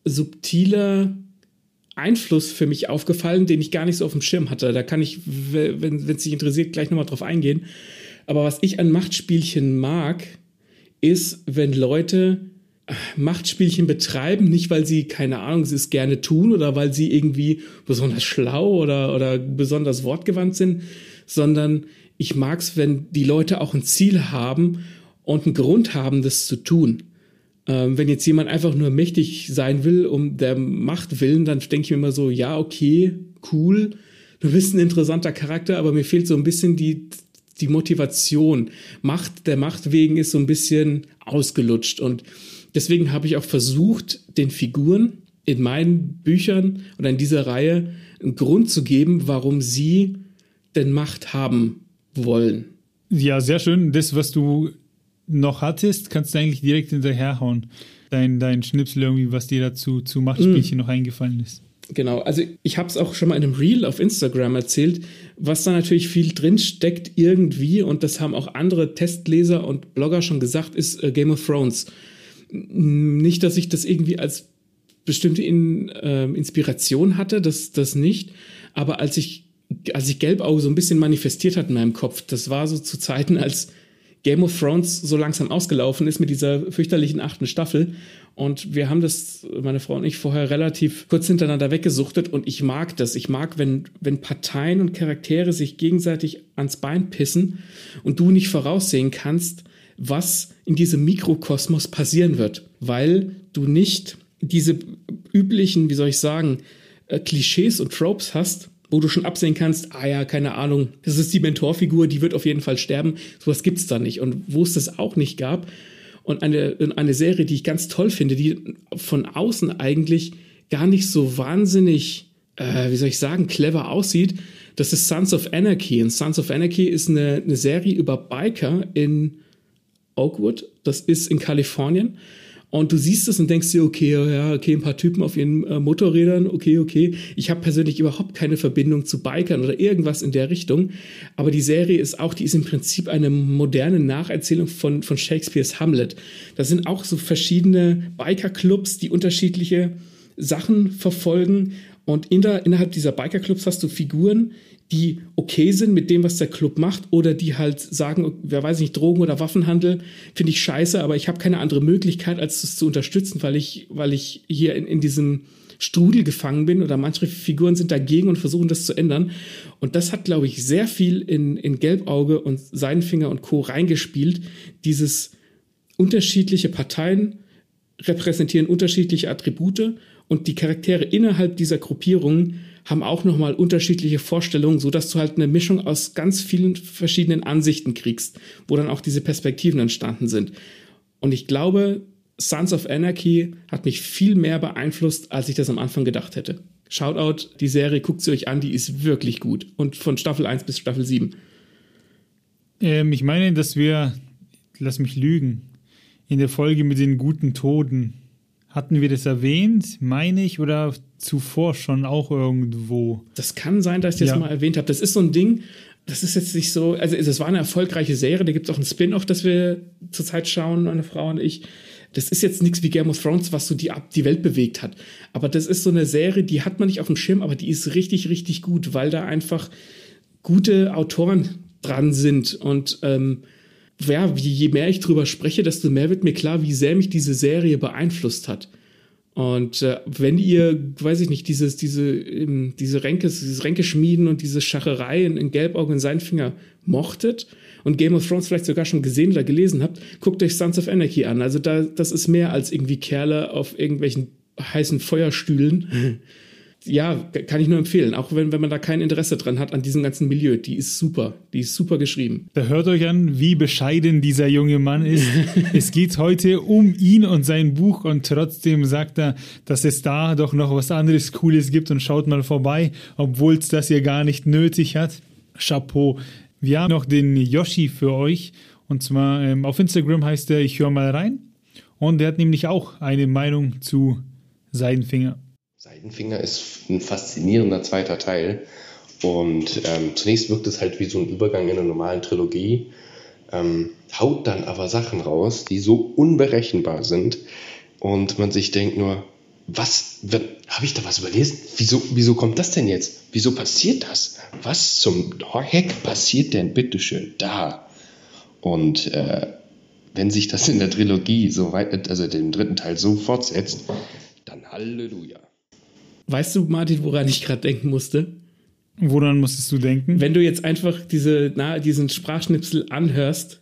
subtiler Einfluss für mich aufgefallen, den ich gar nicht so auf dem Schirm hatte. Da kann ich, wenn es dich interessiert, gleich nochmal drauf eingehen. Aber was ich an Machtspielchen mag, ist, wenn Leute Machtspielchen betreiben, nicht weil sie, keine Ahnung, sie es gerne tun oder weil sie irgendwie besonders schlau oder, oder besonders wortgewandt sind, sondern ich mag es, wenn die Leute auch ein Ziel haben und einen Grund haben, das zu tun. Ähm, wenn jetzt jemand einfach nur mächtig sein will, um der Macht willen, dann denke ich mir immer so, ja, okay, cool, du bist ein interessanter Charakter, aber mir fehlt so ein bisschen die, die Motivation. Macht der Macht wegen ist so ein bisschen ausgelutscht und Deswegen habe ich auch versucht, den Figuren in meinen Büchern oder in dieser Reihe einen Grund zu geben, warum sie denn Macht haben wollen. Ja, sehr schön. Das, was du noch hattest, kannst du eigentlich direkt hinterherhauen. Dein, dein Schnipsel irgendwie, was dir dazu zu Machtspielchen mm. noch eingefallen ist. Genau, also ich habe es auch schon mal in einem Reel auf Instagram erzählt, was da natürlich viel drin steckt irgendwie und das haben auch andere Testleser und Blogger schon gesagt, ist äh, Game of Thrones. Nicht, dass ich das irgendwie als bestimmte In, äh, Inspiration hatte, das, das nicht. Aber als ich, als ich Gelbauge so ein bisschen manifestiert hat in meinem Kopf, das war so zu Zeiten, als Game of Thrones so langsam ausgelaufen ist mit dieser fürchterlichen achten Staffel. Und wir haben das, meine Frau und ich, vorher relativ kurz hintereinander weggesuchtet. Und ich mag das. Ich mag, wenn, wenn Parteien und Charaktere sich gegenseitig ans Bein pissen und du nicht voraussehen kannst, was in diesem Mikrokosmos passieren wird, weil du nicht diese üblichen, wie soll ich sagen, äh, Klischees und Tropes hast, wo du schon absehen kannst, ah ja, keine Ahnung, das ist die Mentorfigur, die wird auf jeden Fall sterben. Sowas gibt's da nicht. Und wo es das auch nicht gab, und eine, eine Serie, die ich ganz toll finde, die von außen eigentlich gar nicht so wahnsinnig, äh, wie soll ich sagen, clever aussieht, das ist Sons of Anarchy. Und Sons of Anarchy ist eine, eine Serie über Biker in Oakwood. Das ist in Kalifornien. Und du siehst es und denkst dir, okay, ja, okay, ein paar Typen auf ihren äh, Motorrädern, okay, okay. Ich habe persönlich überhaupt keine Verbindung zu Bikern oder irgendwas in der Richtung. Aber die Serie ist auch, die ist im Prinzip eine moderne Nacherzählung von, von Shakespeares Hamlet. Da sind auch so verschiedene Bikerclubs, die unterschiedliche Sachen verfolgen. Und in der, innerhalb dieser Bikerclubs hast du Figuren, die okay sind mit dem, was der Club macht, oder die halt sagen, wer weiß nicht, Drogen oder Waffenhandel finde ich scheiße, aber ich habe keine andere Möglichkeit, als das zu unterstützen, weil ich, weil ich hier in, in diesem Strudel gefangen bin oder manche Figuren sind dagegen und versuchen das zu ändern. Und das hat, glaube ich, sehr viel in, in Gelbauge und Seidenfinger und Co. reingespielt. Dieses unterschiedliche Parteien repräsentieren unterschiedliche Attribute und die Charaktere innerhalb dieser Gruppierungen haben auch nochmal unterschiedliche Vorstellungen, sodass du halt eine Mischung aus ganz vielen verschiedenen Ansichten kriegst, wo dann auch diese Perspektiven entstanden sind. Und ich glaube, Sons of Anarchy hat mich viel mehr beeinflusst, als ich das am Anfang gedacht hätte. Shoutout, die Serie, guckt sie euch an, die ist wirklich gut. Und von Staffel 1 bis Staffel 7. Ähm, ich meine, dass wir, lass mich lügen, in der Folge mit den guten Toten, hatten wir das erwähnt, meine ich, oder zuvor schon auch irgendwo? Das kann sein, dass ich das ja. mal erwähnt habe. Das ist so ein Ding, das ist jetzt nicht so, also es war eine erfolgreiche Serie, da gibt es auch ein Spin-off, das wir zurzeit schauen, meine Frau und ich das ist jetzt nichts wie Game of Thrones, was so die, die Welt bewegt hat. Aber das ist so eine Serie, die hat man nicht auf dem Schirm, aber die ist richtig, richtig gut, weil da einfach gute Autoren dran sind. Und ähm, ja, je mehr ich drüber spreche, desto mehr wird mir klar, wie sehr mich diese Serie beeinflusst hat. Und äh, wenn ihr, weiß ich nicht, dieses, diese, ähm, diese Ränke, dieses Ränkeschmieden und diese Schacherei in, in Gelbauge und Seinfinger mochtet und Game of Thrones vielleicht sogar schon gesehen oder gelesen habt, guckt euch Sons of Anarchy an. Also da, das ist mehr als irgendwie Kerle auf irgendwelchen heißen Feuerstühlen. ja, kann ich nur empfehlen. Auch wenn, wenn man da kein Interesse dran hat an diesem ganzen Milieu. Die ist super. Die ist super geschrieben. Da hört euch an, wie bescheiden dieser junge Mann ist. es geht heute um ihn und sein Buch und trotzdem sagt er, dass es da doch noch was anderes Cooles gibt und schaut mal vorbei, obwohl es das ja gar nicht nötig hat. Chapeau. Wir haben noch den Yoshi für euch. Und zwar ähm, auf Instagram heißt er Ich höre mal rein. Und er hat nämlich auch eine Meinung zu Seidenfinger. Seidenfinger ist ein faszinierender zweiter Teil. Und ähm, zunächst wirkt es halt wie so ein Übergang in einer normalen Trilogie, ähm, haut dann aber Sachen raus, die so unberechenbar sind und man sich denkt nur, was, habe ich da was überlesen? Wieso, wieso kommt das denn jetzt? Wieso passiert das? Was zum Heck passiert denn bitteschön da? Und äh, wenn sich das in der Trilogie so weit, also dem dritten Teil so fortsetzt, dann Halleluja. Weißt du, Martin, woran ich gerade denken musste? Woran musstest du denken? Wenn du jetzt einfach diese, na, diesen Sprachschnipsel anhörst,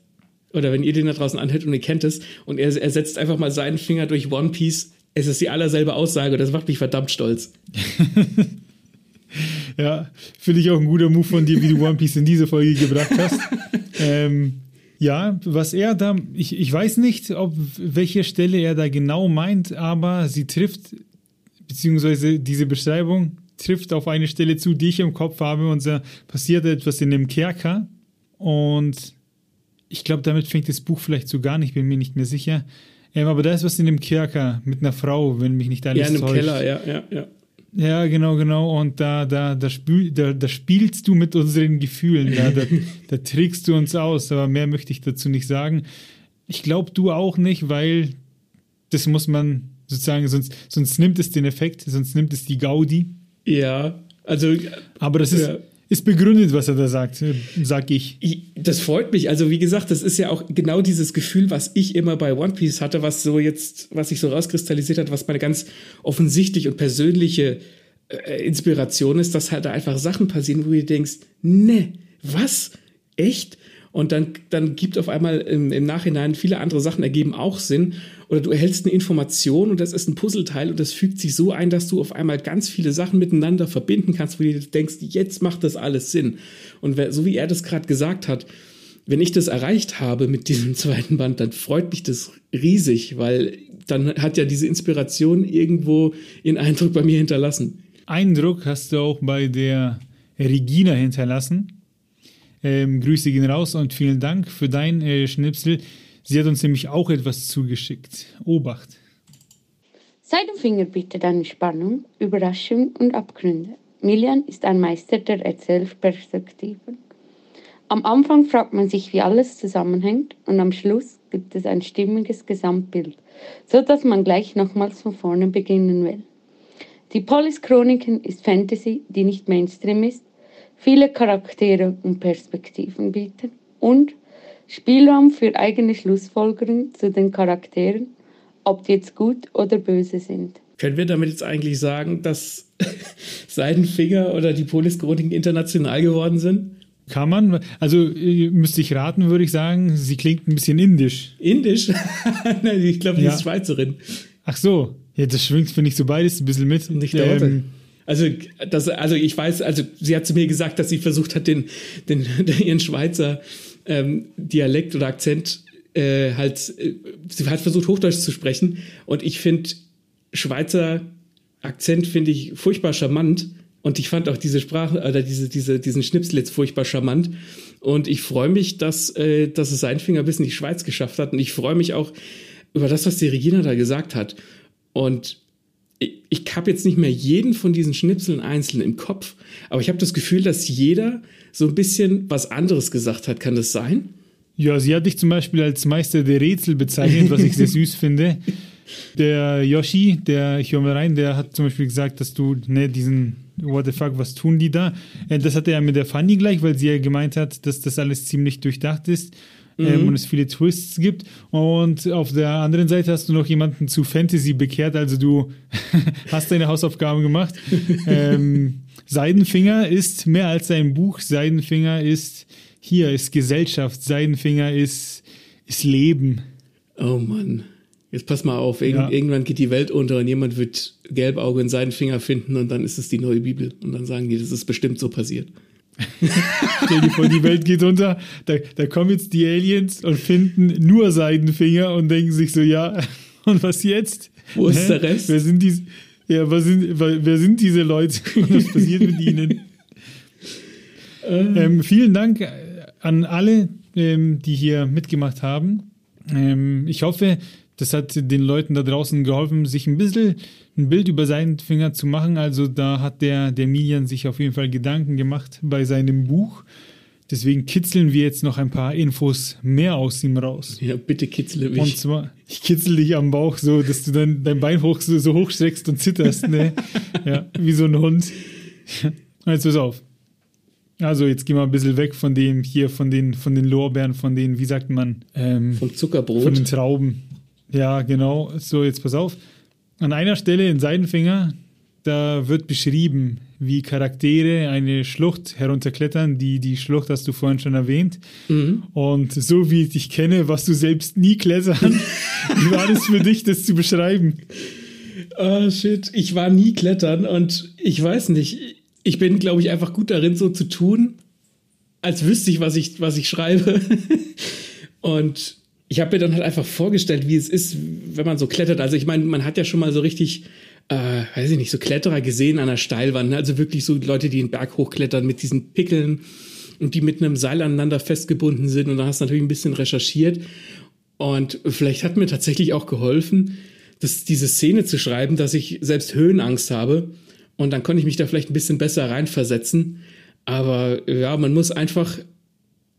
oder wenn ihr den da draußen anhört und ihr kennt es, und er, er setzt einfach mal seinen Finger durch One Piece es ist die allerselbe Aussage, das macht mich verdammt stolz. ja, finde ich auch ein guter Move von dir, wie du One Piece in diese Folge gebracht hast. ähm, ja, was er da, ich, ich weiß nicht, ob welche Stelle er da genau meint, aber sie trifft, beziehungsweise diese Beschreibung trifft auf eine Stelle zu, die ich im Kopf habe, und da passiert etwas in dem Kerker. Und ich glaube, damit fängt das Buch vielleicht so gar nicht, bin mir nicht mehr sicher. Ja, aber da ist was in dem Kerker mit einer Frau, wenn mich nicht alles täuscht. Ja, in einem Keller, ja, ja, ja. Ja, genau, genau. Und da, da, da, spiel, da, da spielst du mit unseren Gefühlen. Da, da, da trägst du uns aus. Aber mehr möchte ich dazu nicht sagen. Ich glaube, du auch nicht, weil das muss man sozusagen, sonst, sonst nimmt es den Effekt, sonst nimmt es die Gaudi. Ja, also. Aber das ist, ja ist begründet, was er da sagt, sag ich. Das freut mich. Also wie gesagt, das ist ja auch genau dieses Gefühl, was ich immer bei One Piece hatte, was so jetzt, was sich so rauskristallisiert hat, was meine ganz offensichtlich und persönliche äh, Inspiration ist, dass halt da einfach Sachen passieren, wo du denkst, ne, was? Echt? Und dann, dann gibt auf einmal im, im Nachhinein viele andere Sachen ergeben auch Sinn. Oder du erhältst eine Information und das ist ein Puzzleteil und das fügt sich so ein, dass du auf einmal ganz viele Sachen miteinander verbinden kannst, wo du denkst, jetzt macht das alles Sinn. Und so wie er das gerade gesagt hat, wenn ich das erreicht habe mit diesem zweiten Band, dann freut mich das riesig, weil dann hat ja diese Inspiration irgendwo ihren Eindruck bei mir hinterlassen. Eindruck hast du auch bei der Regina hinterlassen. Ähm, Grüße gehen raus und vielen Dank für dein äh, Schnipsel. Sie hat uns nämlich auch etwas zugeschickt. Obacht. Seidenfinger bietet eine Spannung, Überraschung und Abgründe. Milian ist ein Meister der Erzählperspektiven. Am Anfang fragt man sich, wie alles zusammenhängt und am Schluss gibt es ein stimmiges Gesamtbild, so dass man gleich nochmals von vorne beginnen will. Die Polis Chroniken ist Fantasy, die nicht Mainstream ist, viele Charaktere und Perspektiven bietet und Spielraum für eigene Schlussfolgerungen zu den Charakteren, ob die jetzt gut oder böse sind. Können wir damit jetzt eigentlich sagen, dass Seidenfinger oder die Polischroniken international geworden sind? Kann man, also äh, müsste ich raten, würde ich sagen, sie klingt ein bisschen indisch. Indisch? Nein, ich glaube, die Ja. ist Schweizerin. Ach so, ja, das schwingt, finde ich, so beides ein bisschen mit. Nicht der ähm, Also, das, also ich weiß, also sie hat zu mir gesagt, dass sie versucht hat, den, den, ihren Schweizer ähm, Dialekt oder Akzent äh, halt, äh, sie hat versucht, Hochdeutsch zu sprechen. Und ich finde, Schweizer Akzent finde ich furchtbar charmant. Und ich fand auch diese Sprache oder diese, diese, diesen Schnipsel jetzt furchtbar charmant. Und ich freue mich, dass, äh, dass es Seinfinger bis in die Schweiz geschafft hat. Und ich freue mich auch über das, was die Regina da gesagt hat. Und ich, ich habe jetzt nicht mehr jeden von diesen Schnipseln einzeln im Kopf, aber ich habe das Gefühl, dass jeder so ein bisschen was anderes gesagt hat. Kann das sein? Ja, sie hat dich zum Beispiel als Meister der Rätsel bezeichnet, was ich sehr süß finde. Der Yoshi, der, ich höre mal rein, der hat zum Beispiel gesagt, dass du, ne, diesen, what the fuck, was tun die da? Äh, Das hat er ja mit der Fanny gleich, weil sie ja gemeint hat, dass das alles ziemlich durchdacht ist. Ähm, und es viele Twists gibt. Und auf der anderen Seite hast du noch jemanden zu Fantasy bekehrt, also du hast deine Hausaufgaben gemacht. ähm, Seidenfinger ist mehr als ein Buch. Seidenfinger ist hier, ist Gesellschaft. Seidenfinger ist, ist Leben. Oh Mann. Jetzt pass mal auf, Irgend, Ja. irgendwann geht die Welt unter und jemand wird Gelbauge in seinen Finger finden und dann ist es die neue Bibel. Und dann sagen die, das ist bestimmt so passiert. Stell dir vor, die Welt geht unter. Da, da kommen jetzt die Aliens und finden nur Seidenfinger und denken sich so, ja, und was jetzt? Wo ist Hä? der Rest? Wer sind diese, ja, was sind, wer sind diese Leute? Und was passiert mit ihnen? ähm, vielen Dank äh, an alle, ähm, die hier mitgemacht haben. Ähm, ich hoffe, das hat den Leuten da draußen geholfen, sich ein bisschen ein Bild über seinen Finger zu machen. Also da hat der, der Milian sich auf jeden Fall Gedanken gemacht bei seinem Buch. Deswegen kitzeln wir jetzt noch ein paar Infos mehr aus ihm raus. Ja, bitte kitzle Und mich. zwar, ich kitzel dich am Bauch so, dass du dann dein Bein hoch, so, so hochstreckst und zitterst, ne? ja, wie so ein Hund. Und jetzt pass auf. Also, jetzt gehen wir ein bisschen weg von dem hier, von den, von den Lorbeeren, von den, wie sagt man, ähm, Vom von den Zuckerbrot. Trauben. Ja, genau. So, jetzt pass auf. An einer Stelle in Seidenfinger, da wird beschrieben, wie Charaktere eine Schlucht herunterklettern. Die, die Schlucht hast du vorhin schon erwähnt. Mhm. Und so wie ich dich kenne, was du selbst nie klettern. wie war das für dich, das zu beschreiben? Oh shit, ich war nie klettern und ich weiß nicht. Ich bin, glaube ich, einfach gut darin, so zu tun, als wüsste ich, was ich, was ich schreibe. und ich habe mir dann halt einfach vorgestellt, wie es ist, wenn man so klettert. Also ich meine, man hat ja schon mal so richtig, äh, weiß ich nicht, so Kletterer gesehen an der Steilwand. ne? Also wirklich so Leute, die den Berg hochklettern mit diesen Pickeln und die mit einem Seil aneinander festgebunden sind. Und da hast du natürlich ein bisschen recherchiert. Und vielleicht hat mir tatsächlich auch geholfen, das, diese Szene zu schreiben, dass ich selbst Höhenangst habe. Und dann konnte ich mich da vielleicht ein bisschen besser reinversetzen. Aber ja, man muss einfach,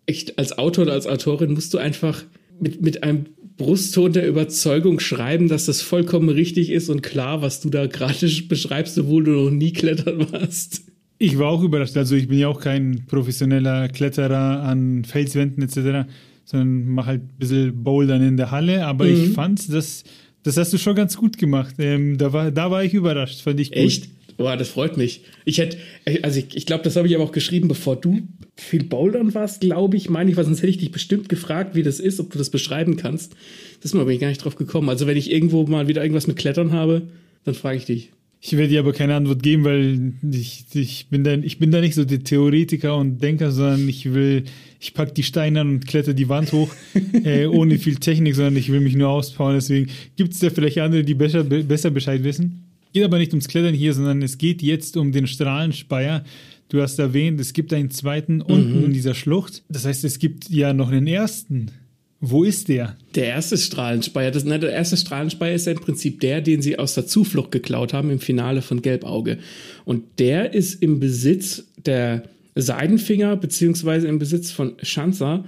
echt als Autor oder als Autorin musst du einfach mit, mit einem Brustton der Überzeugung schreiben, dass das vollkommen richtig ist und klar, was du da gerade beschreibst, obwohl du noch nie klettern warst. Ich war auch überrascht. Also, ich bin ja auch kein professioneller Kletterer an Felswänden etc., sondern mache halt ein bisschen Bouldern in der Halle. Aber ich Mhm. fand, das, das hast du schon ganz gut gemacht. Ähm, da, war, da war ich überrascht. Fand ich gut. Echt? Boah, das freut mich. Ich hätte, also ich, ich glaube, das habe ich aber auch geschrieben, bevor du viel Bouldern warst, glaube ich, meine ich, weil sonst hätte ich dich bestimmt gefragt, wie das ist, ob du das beschreiben kannst. Das ist mir aber gar nicht drauf gekommen. Also wenn ich irgendwo mal wieder irgendwas mit Klettern habe, dann frage ich dich. Ich werde dir aber keine Antwort geben, weil ich, ich, bin da, ich bin da nicht so der Theoretiker und Denker, sondern ich will, ich pack die Steine an und kletter die Wand hoch, äh, ohne viel Technik, sondern ich will mich nur auspowern. Deswegen gibt es da vielleicht andere, die besser, be- besser Bescheid wissen. Geht aber nicht ums Klettern hier, sondern es geht jetzt um den Strahlenspeier. Du hast erwähnt, es gibt einen zweiten unten in dieser Schlucht. Das heißt, es gibt ja noch einen ersten. Wo ist der? Der erste Strahlenspeier, das, nein, der erste Strahlenspeier ist ja im Prinzip der, den sie aus der Zuflucht geklaut haben im Finale von Gelbauge. Und der ist im Besitz der Seidenfinger, beziehungsweise im Besitz von Schanzer,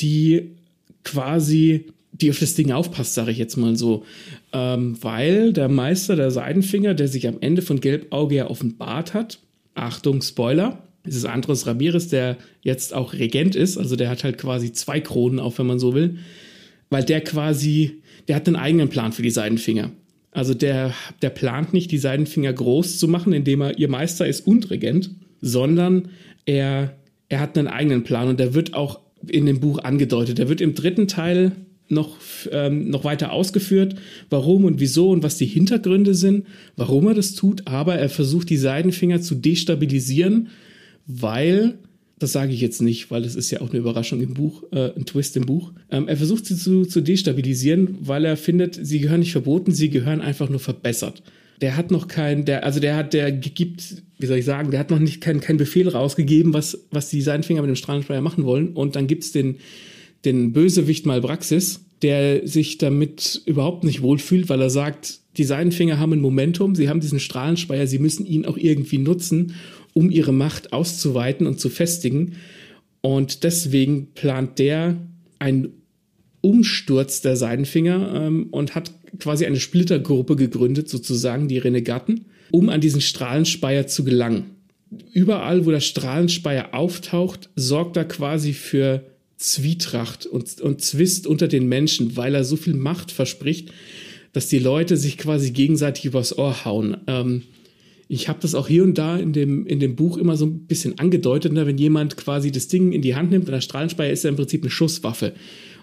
die quasi, die auf das Ding aufpasst, sage ich jetzt mal so. Ähm, weil der Meister der Seidenfinger, der sich am Ende von Gelbauge ja offenbart hat, Achtung, Spoiler, es ist Andros Ramirez, der jetzt auch Regent ist, also der hat halt quasi zwei Kronen auf, wenn man so will, weil der quasi, der hat einen eigenen Plan für die Seidenfinger. Also der, der plant nicht, die Seidenfinger groß zu machen, indem er ihr Meister ist und Regent, sondern er, er hat einen eigenen Plan und der wird auch in dem Buch angedeutet. Der wird im dritten Teil noch, ähm, noch weiter ausgeführt, warum und wieso und was die Hintergründe sind, warum er das tut, aber er versucht die Seidenfinger zu destabilisieren, weil das sage ich jetzt nicht, weil es ist ja auch eine Überraschung im Buch, äh, ein Twist im Buch. Ähm, er versucht sie zu, zu destabilisieren, weil er findet, sie gehören nicht verboten, sie gehören einfach nur verbessert. Der hat noch kein, der, also der hat, der gibt, wie soll ich sagen, der hat noch nicht keinen kein Befehl rausgegeben, was, was die Seidenfinger mit dem Strahlensteuer machen wollen. Und dann gibt's den, den Bösewicht Malbraxis, der sich damit überhaupt nicht wohlfühlt, weil er sagt, die Seidenfinger haben ein Momentum, sie haben diesen Strahlenspeier, sie müssen ihn auch irgendwie nutzen um ihre Macht auszuweiten und zu festigen. Und deswegen plant der einen Umsturz der Seidenfinger ähm, und hat quasi eine Splittergruppe gegründet, sozusagen die Renegaten, um an diesen Strahlenspeier zu gelangen. Überall, wo der Strahlenspeier auftaucht, sorgt er quasi für Zwietracht und, und Zwist unter den Menschen, weil er so viel Macht verspricht, dass die Leute sich quasi gegenseitig übers Ohr hauen. Ähm, ich habe das auch hier und da in dem, in dem Buch immer so ein bisschen angedeutet, ne? wenn jemand quasi das Ding in die Hand nimmt und der Strahlenspeier ist ja im Prinzip eine Schusswaffe.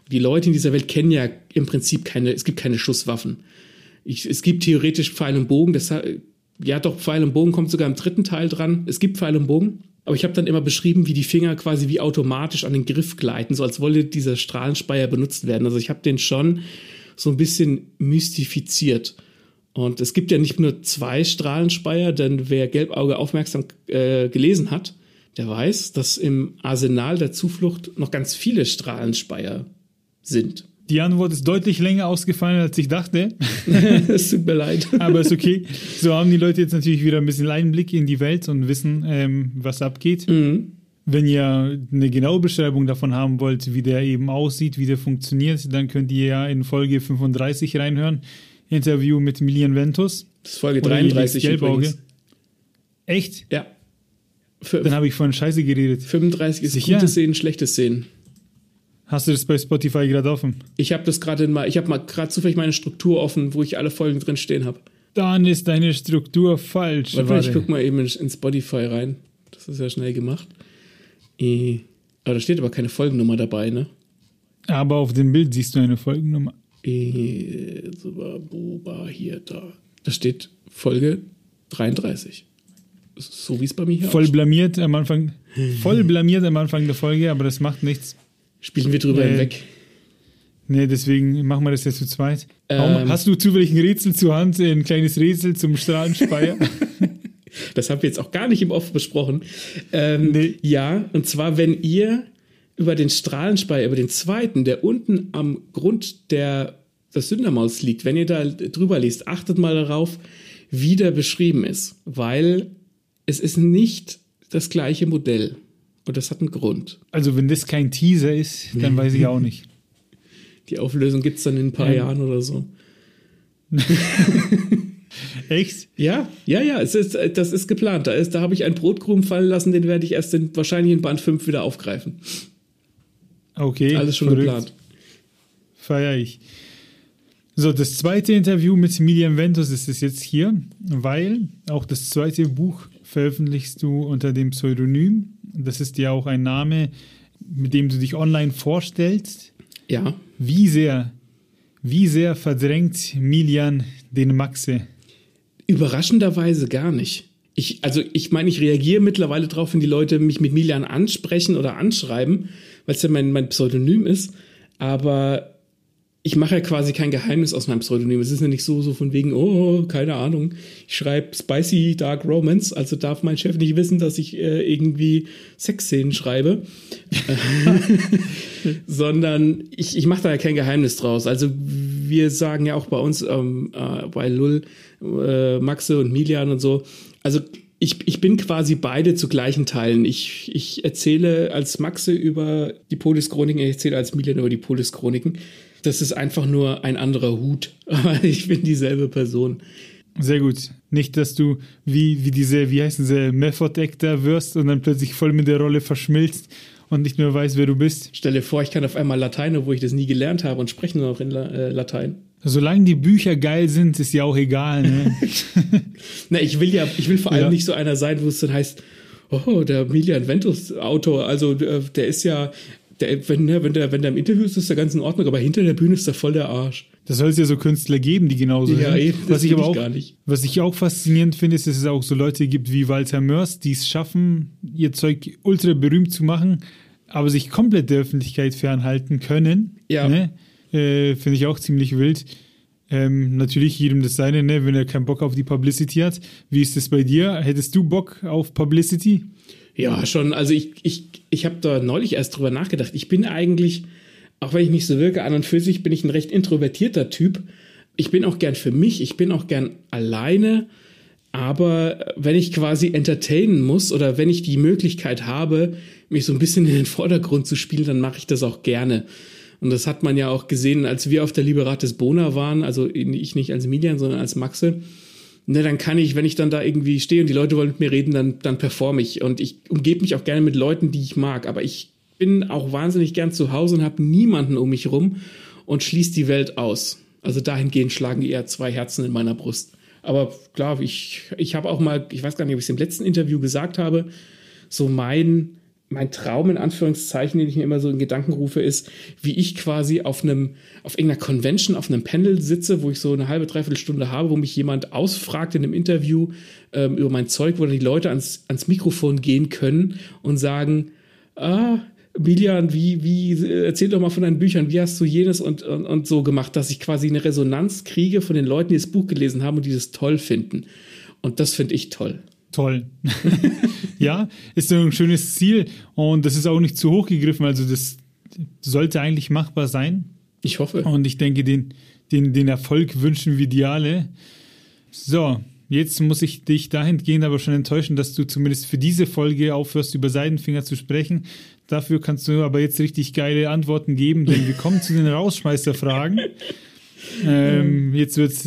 Und die Leute in dieser Welt kennen ja im Prinzip keine, es gibt keine Schusswaffen. Ich, es gibt theoretisch Pfeil und Bogen, das, ja doch, Pfeil und Bogen kommt sogar im dritten Teil dran. Es gibt Pfeil und Bogen, aber ich habe dann immer beschrieben, wie die Finger quasi wie automatisch an den Griff gleiten, so als wolle dieser Strahlenspeier benutzt werden. Also ich habe den schon so ein bisschen mystifiziert. Und es gibt ja nicht nur zwei Strahlenspeier, denn wer Gelbauge aufmerksam äh, gelesen hat, der weiß, dass im Arsenal der Zuflucht noch ganz viele Strahlenspeier sind. Die Antwort ist deutlich länger ausgefallen, als ich dachte. es tut mir leid. Aber ist okay. So haben die Leute jetzt natürlich wieder ein bisschen Einblick in die Welt und wissen, ähm, was abgeht. Mhm. Wenn ihr eine genaue Beschreibung davon haben wollt, wie der eben aussieht, wie der funktioniert, dann könnt ihr ja in Folge 35 reinhören. Interview mit Milian Ventus. Das ist Folge 33 Gelbauge. Echt? Ja. Für, Dann habe ich von Scheiße geredet. 35 ist Sicher? gute Szenen, schlechte Szenen. Hast du das bei Spotify gerade offen? Ich habe das gerade mal, ich habe mal gerade zufällig meine Struktur offen, wo ich alle Folgen drin stehen habe. Dann ist deine Struktur falsch. Warte, Warte. ich guck mal eben in, in, Spotify rein. Das ist ja schnell gemacht. E aber da steht aber keine Folgennummer dabei, ne? Aber auf dem Bild siehst du eine Folgennummer. Boba hier, da. Da steht Folge 33. So wie es bei mir hier Voll blamiert am Anfang. Voll blamiert am Anfang der Folge, aber das macht nichts. Spielen wir drüber äh, hinweg. Nee, deswegen machen wir das jetzt zu zweit. Ähm, hast du zufällig ein Rätsel zur Hand, ein kleines Rätsel zum Strahlenspeier? das haben wir jetzt auch gar nicht im Off besprochen. Ähm, nee. Ja, und zwar, wenn ihr über den Strahlenspeier, über den zweiten, der unten am Grund der, des Sündermaus liegt, wenn ihr da drüber liest, achtet mal darauf, wie der beschrieben ist, weil es ist nicht das gleiche Modell. Und das hat einen Grund. Also wenn das kein Teaser ist, dann weiß ich auch nicht. Die Auflösung gibt es dann in ein paar ja. Jahren oder so. Echt? Ja, ja, ja, es ist, das ist geplant. Da, da habe ich einen Brotkrumen fallen lassen, den werde ich erst in, wahrscheinlich in Band 5 wieder aufgreifen. Okay. Alles schon verrückt. geplant. Feier ich. So, das zweite Interview mit Miriam Ventus ist es jetzt hier, weil auch das zweite Buch veröffentlichst du unter dem Pseudonym. Das ist ja auch ein Name, mit dem du dich online vorstellst. Ja. Wie sehr, wie sehr verdrängt Milian den Maxe? Überraschenderweise gar nicht. Ich, also ich meine, ich reagiere mittlerweile darauf, wenn die Leute mich mit Milian ansprechen oder anschreiben, weil es ja mein, mein Pseudonym ist. Aber ich mache ja quasi kein Geheimnis aus meinem Pseudonym. Es ist ja nicht so, so von wegen, oh, keine Ahnung, ich schreibe Spicy Dark Romance, also darf mein Chef nicht wissen, dass ich äh, irgendwie Sexszenen schreibe. Sondern ich, ich mache da ja kein Geheimnis draus. Also wir sagen ja auch bei uns, ähm, äh, bei Lull, äh, Maxe und Milian und so, also ich, ich bin quasi beide zu gleichen Teilen. Ich, ich erzähle als Maxe über die Polis-Chroniken, ich erzähle als Milian über die Polis-Chroniken. Das ist einfach nur ein anderer Hut, aber ich bin dieselbe Person. Sehr gut. Nicht, dass du wie, wie diese, wie heißen sie, Method Actor wirst und dann plötzlich voll mit der Rolle verschmilzt und nicht mehr weißt, wer du bist. Stell dir vor, ich kann auf einmal Latein, obwohl ich das nie gelernt habe und spreche nur noch in La äh, Latein. Solange die Bücher geil sind, ist ja auch egal. Ne? Na, ich will ja, ich will vor allem ja. nicht so einer sein, wo es dann heißt, oh, der Milian Ventus Autor, also äh, der ist ja, der, wenn, ne, wenn, der, wenn der im Interview ist, ist der ganz in Ordnung, aber hinter der Bühne ist der voll der Arsch. Das soll es ja so Künstler geben, die genauso ja, sind. Eben, was ich aber auch, gar nicht. Was ich auch faszinierend finde, ist, dass es auch so Leute gibt wie Walter Mörs, die es schaffen, ihr Zeug ultra berühmt zu machen, aber sich komplett der Öffentlichkeit fernhalten können. Ja. Ne? Äh, finde ich auch ziemlich wild. Ähm, natürlich jedem das seine, ne, wenn er keinen Bock auf die Publicity hat. Wie ist das bei dir? Hättest du Bock auf Publicity? Ja, schon. Also ich, ich, ich habe da neulich erst drüber nachgedacht. Ich bin eigentlich, auch wenn ich nicht so wirke, an und für sich bin ich ein recht introvertierter Typ. Ich bin auch gern für mich, ich bin auch gern alleine. Aber wenn ich quasi entertainen muss oder wenn ich die Möglichkeit habe, mich so ein bisschen in den Vordergrund zu spielen, dann mache ich das auch gerne. Und das hat man ja auch gesehen, als wir auf der Liberatis Bona waren, also ich nicht als Milian, sondern als Maxe ne, dann kann ich, wenn ich dann da irgendwie stehe und die Leute wollen mit mir reden, dann, dann performe ich. Und ich umgebe mich auch gerne mit Leuten, die ich mag. Aber ich bin auch wahnsinnig gern zu Hause und habe niemanden um mich rum und schließe die Welt aus. Also dahingehend schlagen eher zwei Herzen in meiner Brust. Aber klar, ich, ich habe auch mal, ich weiß gar nicht, ob ich es im letzten Interview gesagt habe, so mein mein Traum in Anführungszeichen, den ich mir immer so in Gedanken rufe, ist, wie ich quasi auf einem, auf irgendeiner Convention, auf einem Panel sitze, wo ich so eine halbe, dreiviertel Stunde habe, wo mich jemand ausfragt in einem Interview ähm, über mein Zeug, wo dann die Leute ans, ans Mikrofon gehen können und sagen, ah, Milian, wie, wie, erzähl doch mal von deinen Büchern, wie hast du jenes und, und, und so gemacht, dass ich quasi eine Resonanz kriege von den Leuten, die das Buch gelesen haben und die das toll finden. Und das finde ich toll. Toll. ja, ist so ein schönes Ziel und das ist auch nicht zu hoch gegriffen. Also das sollte eigentlich machbar sein. Ich hoffe. Und ich denke, den, den, den Erfolg wünschen wir dir alle. So, jetzt muss ich dich dahingehend aber schon enttäuschen, dass du zumindest für diese Folge aufhörst, über Seidenfinger zu sprechen. Dafür kannst du aber jetzt richtig geile Antworten geben, denn wir kommen zu den Rausschmeißerfragen. Ähm, jetzt wird's,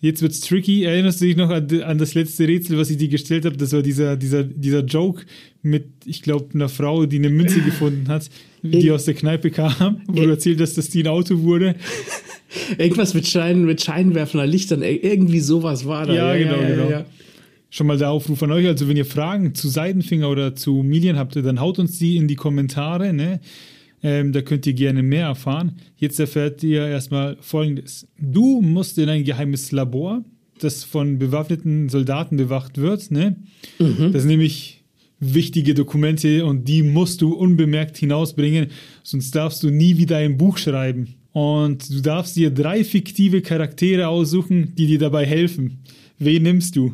jetzt wird's tricky. Erinnerst du dich noch an, an das letzte Rätsel, was ich dir gestellt habe? Das war dieser, dieser, dieser Joke mit, ich glaube, einer Frau, die eine Münze gefunden hat, die aus der Kneipe kam, wo du erzählt hast, dass die ein Auto wurde. Irgendwas mit Schein, mit scheinwerfender Lichtern, irgendwie sowas war da. Ja, ja genau, ja, genau. Ja. Schon mal der Aufruf an euch. Also, wenn ihr Fragen zu Seidenfinger oder zu Milian habt, dann haut uns die in die Kommentare, ne? Ähm, da könnt ihr gerne mehr erfahren. Jetzt erfährt ihr erstmal Folgendes. Du musst in ein geheimes Labor, das von bewaffneten Soldaten bewacht wird. Ne? Mhm. Das sind nämlich wichtige Dokumente und die musst du unbemerkt hinausbringen, sonst darfst du nie wieder ein Buch schreiben. Und du darfst dir drei fiktive Charaktere aussuchen, die dir dabei helfen. Wen nimmst du?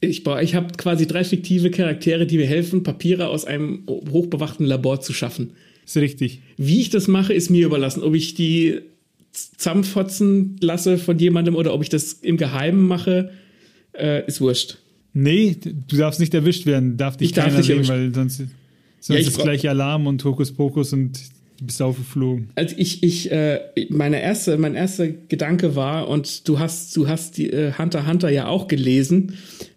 Ich, ich habe quasi drei fiktive Charaktere, die mir helfen, Papiere aus einem hochbewachten Labor zu schaffen. Ist richtig. Wie ich das mache, ist mir überlassen. Ob ich die zusammenfotzen lasse von jemandem oder ob ich das im Geheimen mache, äh, ist wurscht. Nee, du darfst nicht erwischt werden. Darf dich ich keiner darf sehen, weil sonst, sonst ja, ist gleich Alarm und Hokuspokus und du bist aufgeflogen. Also ich, ich, äh, meine erste, mein erster Gedanke war, und du hast, du hast die äh, Hunter Hunter ja auch gelesen,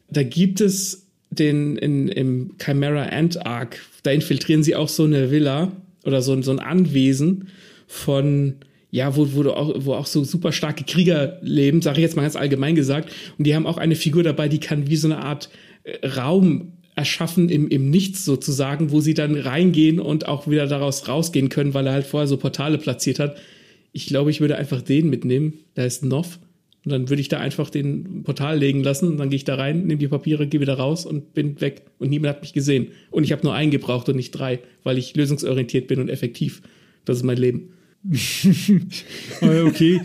da gibt es den in, im Chimera Ant Arc, da infiltrieren sie auch so eine Villa oder so, so ein Anwesen von ja, wo, wo, auch, wo auch so super starke Krieger leben, sage ich jetzt mal ganz allgemein gesagt. Und die haben auch eine Figur dabei, die kann wie so eine Art äh, Raum erschaffen im, im Nichts sozusagen, wo sie dann reingehen und auch wieder daraus rausgehen können, weil er halt vorher so Portale platziert hat. Ich glaube, ich würde einfach den mitnehmen. Da ist Nov. Und dann würde ich da einfach den Portal legen lassen. Dann gehe ich da rein, nehme die Papiere, gehe wieder raus und bin weg. Und niemand hat mich gesehen. Und ich habe nur einen gebraucht und nicht drei, weil ich lösungsorientiert bin und effektiv. Das ist mein Leben. okay.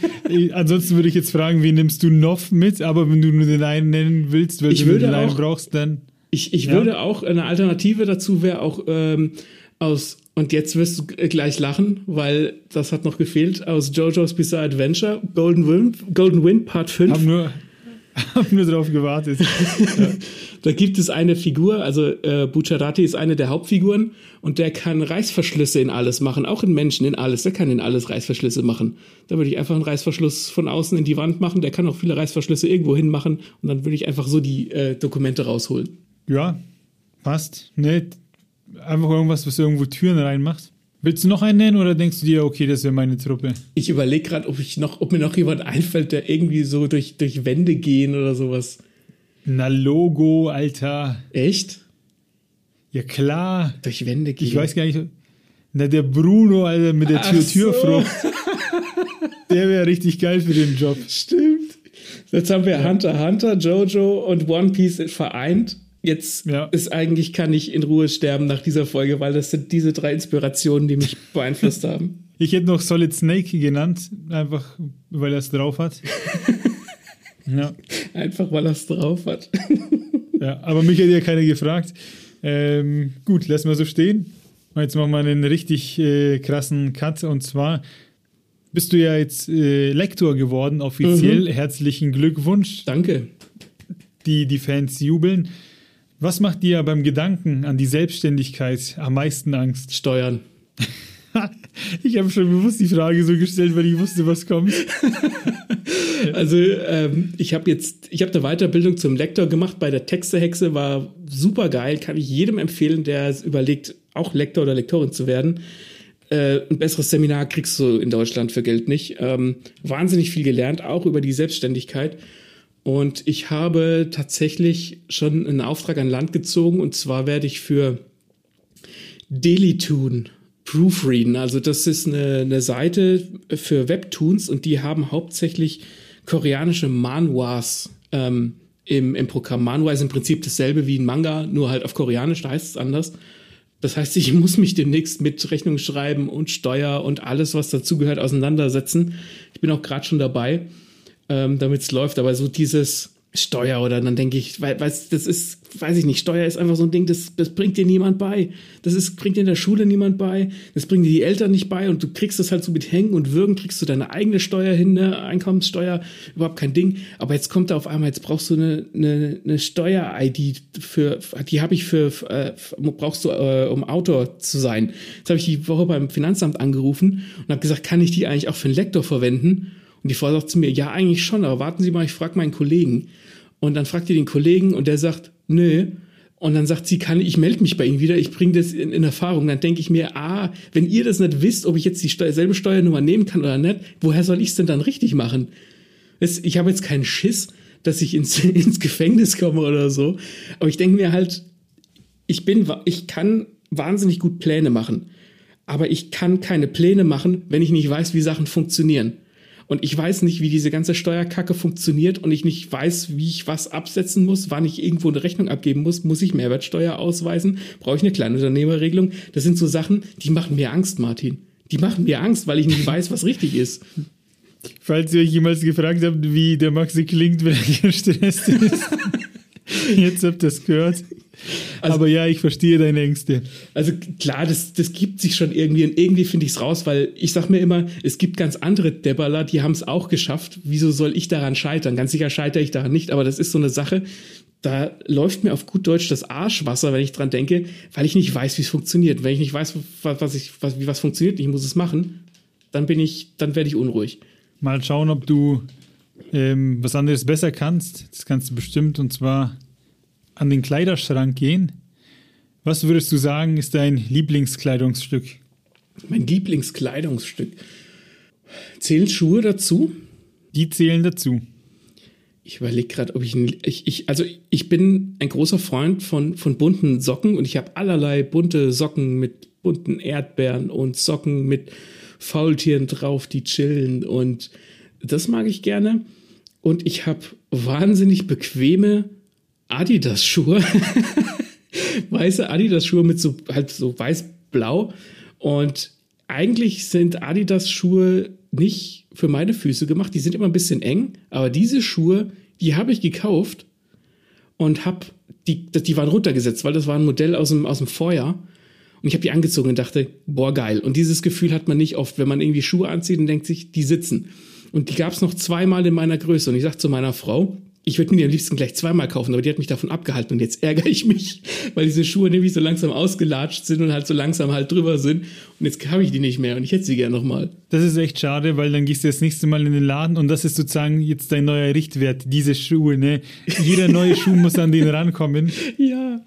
Ansonsten würde ich jetzt fragen, wie nimmst du Nov mit? Aber wenn du nur den einen nennen willst, weil ich du den einen brauchst, dann. Ich, ich ja? würde auch, eine Alternative dazu wäre auch ähm, aus und jetzt wirst du gleich lachen, weil das hat noch gefehlt aus JoJo's Bizarre Adventure, Golden Wind, Golden Wind Part 5. Hab nur, hab nur drauf gewartet. ja. Da gibt es eine Figur, also äh, Bucciarati ist eine der Hauptfiguren und der kann Reißverschlüsse in alles machen, auch in Menschen, in alles. Der kann in alles Reißverschlüsse machen. Da würde ich einfach einen Reißverschluss von außen in die Wand machen. Der kann auch viele Reißverschlüsse irgendwo hin machen und dann würde ich einfach so die äh, Dokumente rausholen. Ja, passt. Ne, einfach irgendwas, was irgendwo Türen reinmacht. Willst du noch einen nennen oder denkst du dir, okay, das wäre meine Truppe? Ich überlege gerade, ob ich noch, ob mir noch jemand einfällt, der irgendwie so durch, durch Wände gehen oder sowas. Na Logo, Alter. Echt? Ja klar. Durch Wände gehen. Ich weiß gar nicht. Na, der Bruno, Alter, mit der Tür-Türfrucht. Der wäre richtig geil für den Job. Stimmt. Jetzt haben wir Hunter x Hunter, Jojo und One Piece vereint. Jetzt Ja. ist eigentlich, kann ich in Ruhe sterben nach dieser Folge, weil das sind diese drei Inspirationen, die mich beeinflusst haben. Ich hätte noch Solid Snake genannt, einfach weil er es drauf hat. ja, Einfach weil er es drauf hat. ja, aber mich hätte ja keiner gefragt. Ähm, gut, lassen wir so stehen. Jetzt machen wir einen richtig äh, krassen Cut. Und zwar bist du ja jetzt äh, Lektor geworden, offiziell. Herzlichen Glückwunsch. Danke. Die, die Fans jubeln. Was macht dir beim Gedanken an die Selbstständigkeit am meisten Angst? Steuern. Ich habe schon bewusst die Frage so gestellt, weil ich wusste, was kommt. Also ähm, ich habe jetzt, ich habe eine Weiterbildung zum Lektor gemacht bei der Textehexe, war super geil, kann ich jedem empfehlen, der es überlegt, auch Lektor oder Lektorin zu werden. Äh, ein besseres Seminar kriegst du in Deutschland für Geld nicht. Ähm, wahnsinnig viel gelernt, auch über die Selbstständigkeit. Und ich habe tatsächlich schon einen Auftrag an Land gezogen und zwar werde ich für Delitoon proofreaden. Also das ist eine, eine Seite für Webtoons und die haben hauptsächlich koreanische Manhwas ähm, im, im Programm. Manhwa ist im Prinzip dasselbe wie ein Manga, nur halt auf Koreanisch, da heißt es anders. Das heißt, ich muss mich demnächst mit Rechnung schreiben und Steuer und alles, was dazugehört, auseinandersetzen. Ich bin auch gerade schon dabei, ähm, damit es läuft. Aber so dieses Steuer oder dann denke ich, weil, weil das ist, weiß ich nicht, Steuer ist einfach so ein Ding, das, das bringt dir niemand bei. Das ist, bringt dir in der Schule niemand bei, das bringen dir die Eltern nicht bei und du kriegst das halt so mit Hängen und Würgen, kriegst du deine eigene Steuer hin, ne? Einkommenssteuer, überhaupt kein Ding. Aber jetzt kommt da auf einmal, jetzt brauchst du eine, eine, eine Steuer-ID für, die habe ich für, äh, brauchst du, äh, um Autor zu sein. Jetzt habe ich die Woche beim Finanzamt angerufen und habe gesagt, kann ich die eigentlich auch für einen Lektor verwenden? Und die Frau sagt zu mir, ja, eigentlich schon, aber warten Sie mal, ich frage meinen Kollegen. Und dann fragt ihr den Kollegen und der sagt, nö. Und dann sagt sie, kann ich melde mich bei Ihnen wieder, ich bringe das in, in Erfahrung. Dann denke ich mir, ah, wenn ihr das nicht wisst, ob ich jetzt die Steu selbe Steuernummer nehmen kann oder nicht, woher soll ich es denn dann richtig machen? Ich habe jetzt keinen Schiss, dass ich ins, ins Gefängnis komme oder so. Aber ich denke mir halt, ich bin, ich kann wahnsinnig gut Pläne machen. Aber ich kann keine Pläne machen, wenn ich nicht weiß, wie Sachen funktionieren. Und ich weiß nicht, wie diese ganze Steuerkacke funktioniert und ich nicht weiß, wie ich was absetzen muss, wann ich irgendwo eine Rechnung abgeben muss, muss ich Mehrwertsteuer ausweisen, brauche ich eine Kleinunternehmerregelung. Das sind so Sachen, die machen mir Angst, Martin. Die machen mir Angst, weil ich nicht weiß, was richtig ist. Falls ihr euch jemals gefragt habt, wie der Maxi klingt, wenn er gestresst ist. Jetzt habt ihr es gehört. Also- Aber ja, ich verstehe deine Ängste. Also klar, das, das gibt sich schon irgendwie und irgendwie finde ich es raus, weil ich sag mir immer, es gibt ganz andere Debbaler, die haben es auch geschafft. Wieso soll ich daran scheitern? Ganz sicher scheitere ich daran nicht, aber das ist so eine Sache, da läuft mir auf gut Deutsch das Arschwasser, wenn ich dran denke, weil ich nicht weiß, wie es funktioniert. Wenn ich nicht weiß, was, was ich, was, wie was funktioniert, ich muss es machen, dann bin ich, dann werde ich unruhig. Mal schauen, ob du ähm, was anderes besser kannst. Das kannst du bestimmt. Und zwar an den Kleiderschrank gehen. Was würdest du sagen, ist dein Lieblingskleidungsstück? Mein Lieblingskleidungsstück. Zählen Schuhe dazu? Die zählen dazu. Ich überlege gerade, ob ich, ein, ich, ich, also ich bin ein großer Freund von, von bunten Socken und ich habe allerlei bunte Socken mit bunten Erdbeeren und Socken mit Faultieren drauf, die chillen und das mag ich gerne. Und ich habe wahnsinnig bequeme Adidas-Schuhe. Weiße Adidas-Schuhe mit so, halt so weiß-blau. Und eigentlich sind Adidas-Schuhe nicht für meine Füße gemacht. Die sind immer ein bisschen eng. Aber diese Schuhe, die habe ich gekauft und habe die, die waren runtergesetzt, weil das war ein Modell aus dem, aus dem Vorjahr. Und ich habe die angezogen und dachte, boah, geil. Und dieses Gefühl hat man nicht oft, wenn man irgendwie Schuhe anzieht und denkt sich, die sitzen. Und die gab es noch zweimal in meiner Größe. Und ich sag zu meiner Frau, ich würde mir die am liebsten gleich zweimal kaufen, aber die hat mich davon abgehalten und jetzt ärgere ich mich, weil diese Schuhe nämlich so langsam ausgelatscht sind und halt so langsam halt drüber sind. Und jetzt habe ich die nicht mehr und ich hätte sie gerne nochmal. Das ist echt schade, weil dann gehst du das nächste Mal in den Laden und das ist sozusagen jetzt dein neuer Richtwert, diese Schuhe. Ne? Jeder neue Schuh muss an den rankommen. Ja.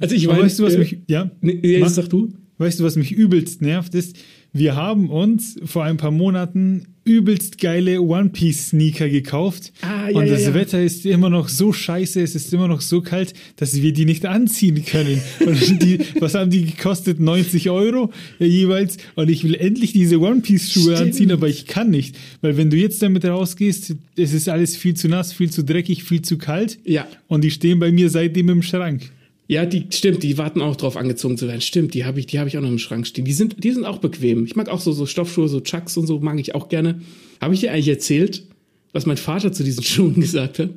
Also ich meine, weißt du, was äh, mich. Ja? Nee, jetzt sag du. weißt du, was mich übelst nervt, ist, wir haben uns vor ein paar Monaten übelst geile One Piece Sneaker gekauft Ah, ja, und ja, das ja. Wetter ist immer noch so scheiße, es ist immer noch so kalt, dass wir die nicht anziehen können. Und die, was haben die gekostet? 90 Euro jeweils. Und ich will endlich diese One Piece Schuhe Stimmt. anziehen, aber ich kann nicht, weil wenn du jetzt damit rausgehst, es ist alles viel zu nass, viel zu dreckig, viel zu kalt. Ja. Und die stehen bei mir seitdem im Schrank. Ja, die stimmt, die warten auch drauf angezogen zu werden. Stimmt, die habe ich, die habe ich auch noch im Schrank stehen. Die sind, die sind auch bequem. Ich mag auch so, so Stoffschuhe, so Chucks und so mag ich auch gerne. Habe ich dir eigentlich erzählt, was mein Vater zu diesen Schuhen gesagt hat?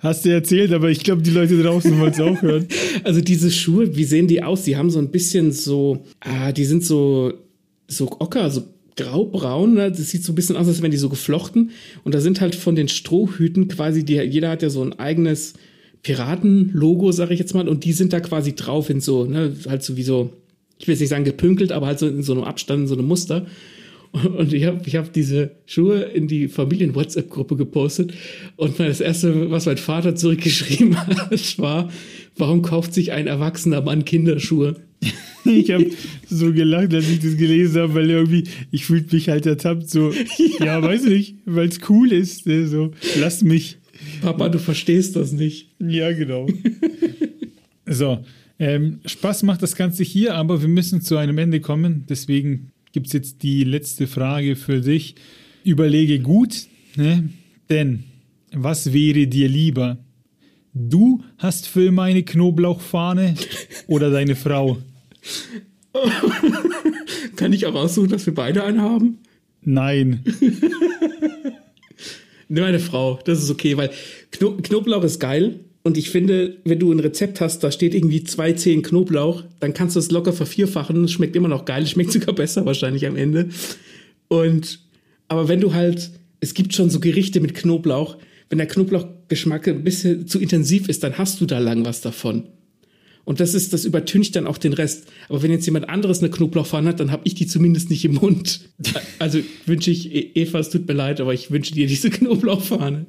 Hast du erzählt, aber ich glaube, die Leute draußen wollen es auch hören. Also diese Schuhe, wie sehen die aus? Die haben so ein bisschen so, ah, die sind so, so ocker, so graubraun. Ne? Das sieht so ein bisschen aus, als wären die so geflochten. Und da sind halt von den Strohhüten quasi, die, jeder hat ja so ein eigenes Piraten-Logo, sage ich jetzt mal. Und die sind da quasi drauf in so, ne, halt so wie so, ich will jetzt nicht sagen gepünkelt, aber halt so in so einem Abstand, in so einem Muster. Und ich habe ich hab diese Schuhe in die Familien-WhatsApp-Gruppe gepostet. Und das Erste, was mein Vater zurückgeschrieben hat, war, warum kauft sich ein erwachsener Mann Kinderschuhe? Ich habe so gelacht, als ich das gelesen habe, weil irgendwie, ich fühlte mich halt ertappt, so, ja, weiß nicht, weil es cool ist, ne, so, lass mich. Papa, du verstehst das nicht. Ja, genau. so, ähm, Spaß macht das Ganze hier, aber wir müssen zu einem Ende kommen. Deswegen gibt es jetzt die letzte Frage für dich. Überlege gut, ne? denn was wäre dir lieber? Du hast für immer eine Knoblauchfahne oder deine Frau? Kann ich auch aussuchen, dass wir beide einen haben? Nein. Nur eine Frau, das ist okay, weil Kno Knoblauch ist geil. Und ich finde, wenn du ein Rezept hast, da steht irgendwie zwei Zehen Knoblauch, dann kannst du es locker vervierfachen. Es schmeckt immer noch geil, schmeckt sogar besser wahrscheinlich am Ende. Und, aber wenn du halt, es gibt schon so Gerichte mit Knoblauch, wenn der Knoblauchgeschmack ein bisschen zu intensiv ist, dann hast du da lang was davon. Und das ist, das übertüncht dann auch den Rest. Aber wenn jetzt jemand anderes eine Knoblauchpfanne hat, dann habe ich die zumindest nicht im Mund. Also wünsche ich, E- Eva, es tut mir leid, aber ich wünsche dir diese Knoblauchfahne.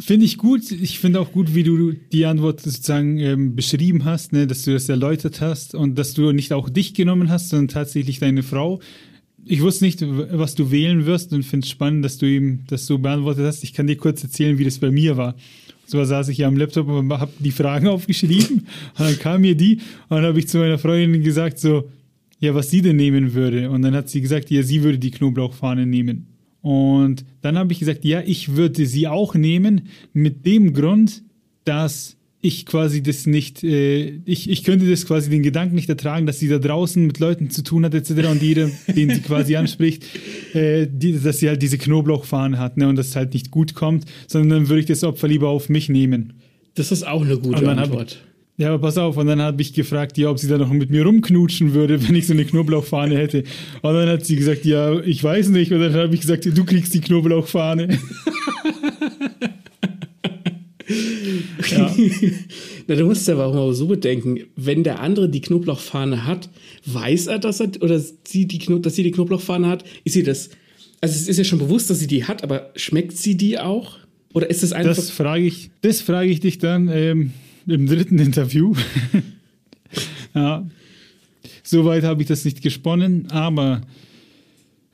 Finde ich gut. Ich finde auch gut, wie du die Antwort sozusagen ähm, beschrieben hast, ne, dass du das erläutert hast und dass du nicht auch dich genommen hast, sondern tatsächlich deine Frau. Ich wusste nicht, was du wählen wirst und finde es spannend, dass du ihm das so beantwortet hast. Ich kann dir kurz erzählen, wie das bei mir war. So saß ich ja am Laptop und habe die Fragen aufgeschrieben und dann kam mir die und dann habe ich zu meiner Freundin gesagt so, ja, was sie denn nehmen würde. Und dann hat sie gesagt, ja, sie würde die Knoblauchfahne nehmen. Und dann habe ich gesagt, ja, ich würde sie auch nehmen, mit dem Grund, dass ich quasi das nicht, äh, ich, ich könnte das quasi den Gedanken nicht ertragen, dass sie da draußen mit Leuten zu tun hat, etc. und jeder, den sie quasi anspricht, äh, die, dass sie halt diese Knoblauchfahne hat, ne, und das halt nicht gut kommt, sondern dann würde ich das Opfer lieber auf mich nehmen. Das ist auch eine gute Antwort. Ja, aber pass auf, und dann habe ich gefragt, ja, ob sie da noch mit mir rumknutschen würde, wenn ich so eine Knoblauchfahne hätte. Und dann hat sie gesagt, ja, ich weiß nicht. Und dann habe ich gesagt, du kriegst die Knoblauchfahne. ja. Na, du musst aber auch mal so bedenken, wenn der andere die Knoblauchfahne hat, weiß er, dass er oder sie die Kno dass sie die Knoblauchfahne hat, ist sie das also es ist ja schon bewusst, dass sie die hat, aber schmeckt sie die auch? Oder ist es einfach Das frage ich, das frage ich dich dann ähm, im dritten Interview. ja. Soweit habe ich das nicht gesponnen, aber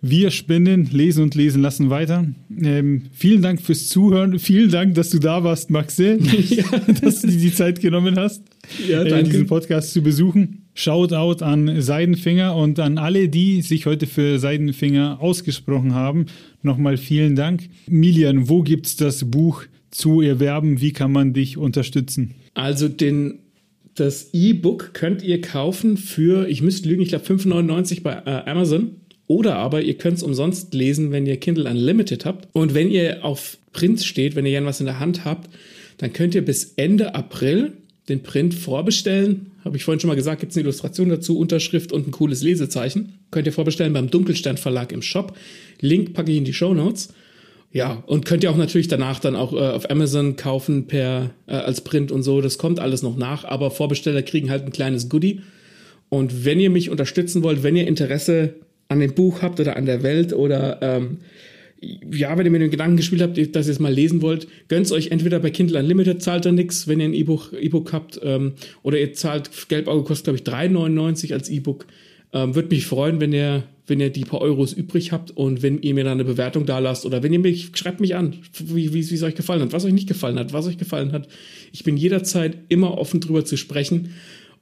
wir spinnen, lesen und lesen lassen weiter. Ähm, vielen Dank fürs Zuhören. Vielen Dank, dass du da warst, Maxe, dass du dir die Zeit genommen hast, Ja, äh, diesen Podcast zu besuchen. Shoutout an Seidenfinger und an alle, die sich heute für Seidenfinger ausgesprochen haben. Nochmal vielen Dank. Milian, wo gibt's das Buch zu erwerben? Wie kann man dich unterstützen? Also den, das E-Book könnt ihr kaufen für, ich müsste lügen, ich glaube 5,99 bei äh, Amazon. Oder aber ihr könnt es umsonst lesen, wenn ihr Kindle Unlimited habt. Und wenn ihr auf Print steht, wenn ihr gerne was in der Hand habt, dann könnt ihr bis Ende April den Print vorbestellen. Habe ich vorhin schon mal gesagt, gibt es eine Illustration dazu, Unterschrift und ein cooles Lesezeichen. Könnt ihr vorbestellen beim Dunkelstern Verlag im Shop. Link packe ich in die Show Notes. Ja, und könnt ihr auch natürlich danach dann auch äh, auf Amazon kaufen per äh, als Print und so. Das kommt alles noch nach, aber Vorbesteller kriegen halt ein kleines Goodie. Und wenn ihr mich unterstützen wollt, wenn ihr Interesse an dem Buch habt oder an der Welt oder ähm, ja, wenn ihr mit dem Gedanken gespielt habt, dass ihr es mal lesen wollt, gönnt euch entweder bei Kindle Unlimited, zahlt ihr nichts, wenn ihr ein E-Book E habt, ähm, oder ihr zahlt, Gelbauge kostet, glaube ich, 3,99 als E-Book. Ähm, Würde mich freuen, wenn ihr, wenn ihr die paar Euros übrig habt und wenn ihr mir dann eine Bewertung da lasst oder wenn ihr mich, schreibt mich an, wie, wie, wie es euch gefallen hat, was euch nicht gefallen hat, was euch gefallen hat. Ich bin jederzeit immer offen drüber zu sprechen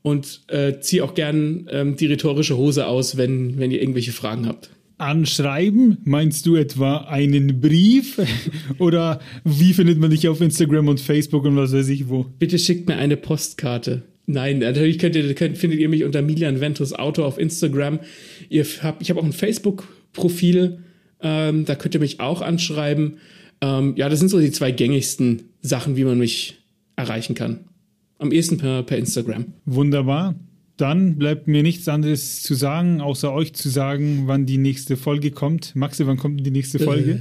und äh, ziehe auch gern ähm, die rhetorische Hose aus, wenn, wenn ihr irgendwelche Fragen habt. Anschreiben? Meinst du etwa einen Brief? Oder wie findet man dich auf Instagram und Facebook und was weiß ich wo? Bitte schickt mir eine Postkarte. Nein, natürlich könnt ihr, könnt, findet ihr mich unter Milian Ventus Autor auf Instagram. Ihr habt, ich habe auch ein Facebook-Profil, ähm, da könnt ihr mich auch anschreiben. Ähm, ja, das sind so die zwei gängigsten Sachen, wie man mich erreichen kann. Am ehesten per, per Instagram. Wunderbar. Dann bleibt mir nichts anderes zu sagen, außer euch zu sagen, wann die nächste Folge kommt. Maxi, wann kommt die nächste Folge? Äh,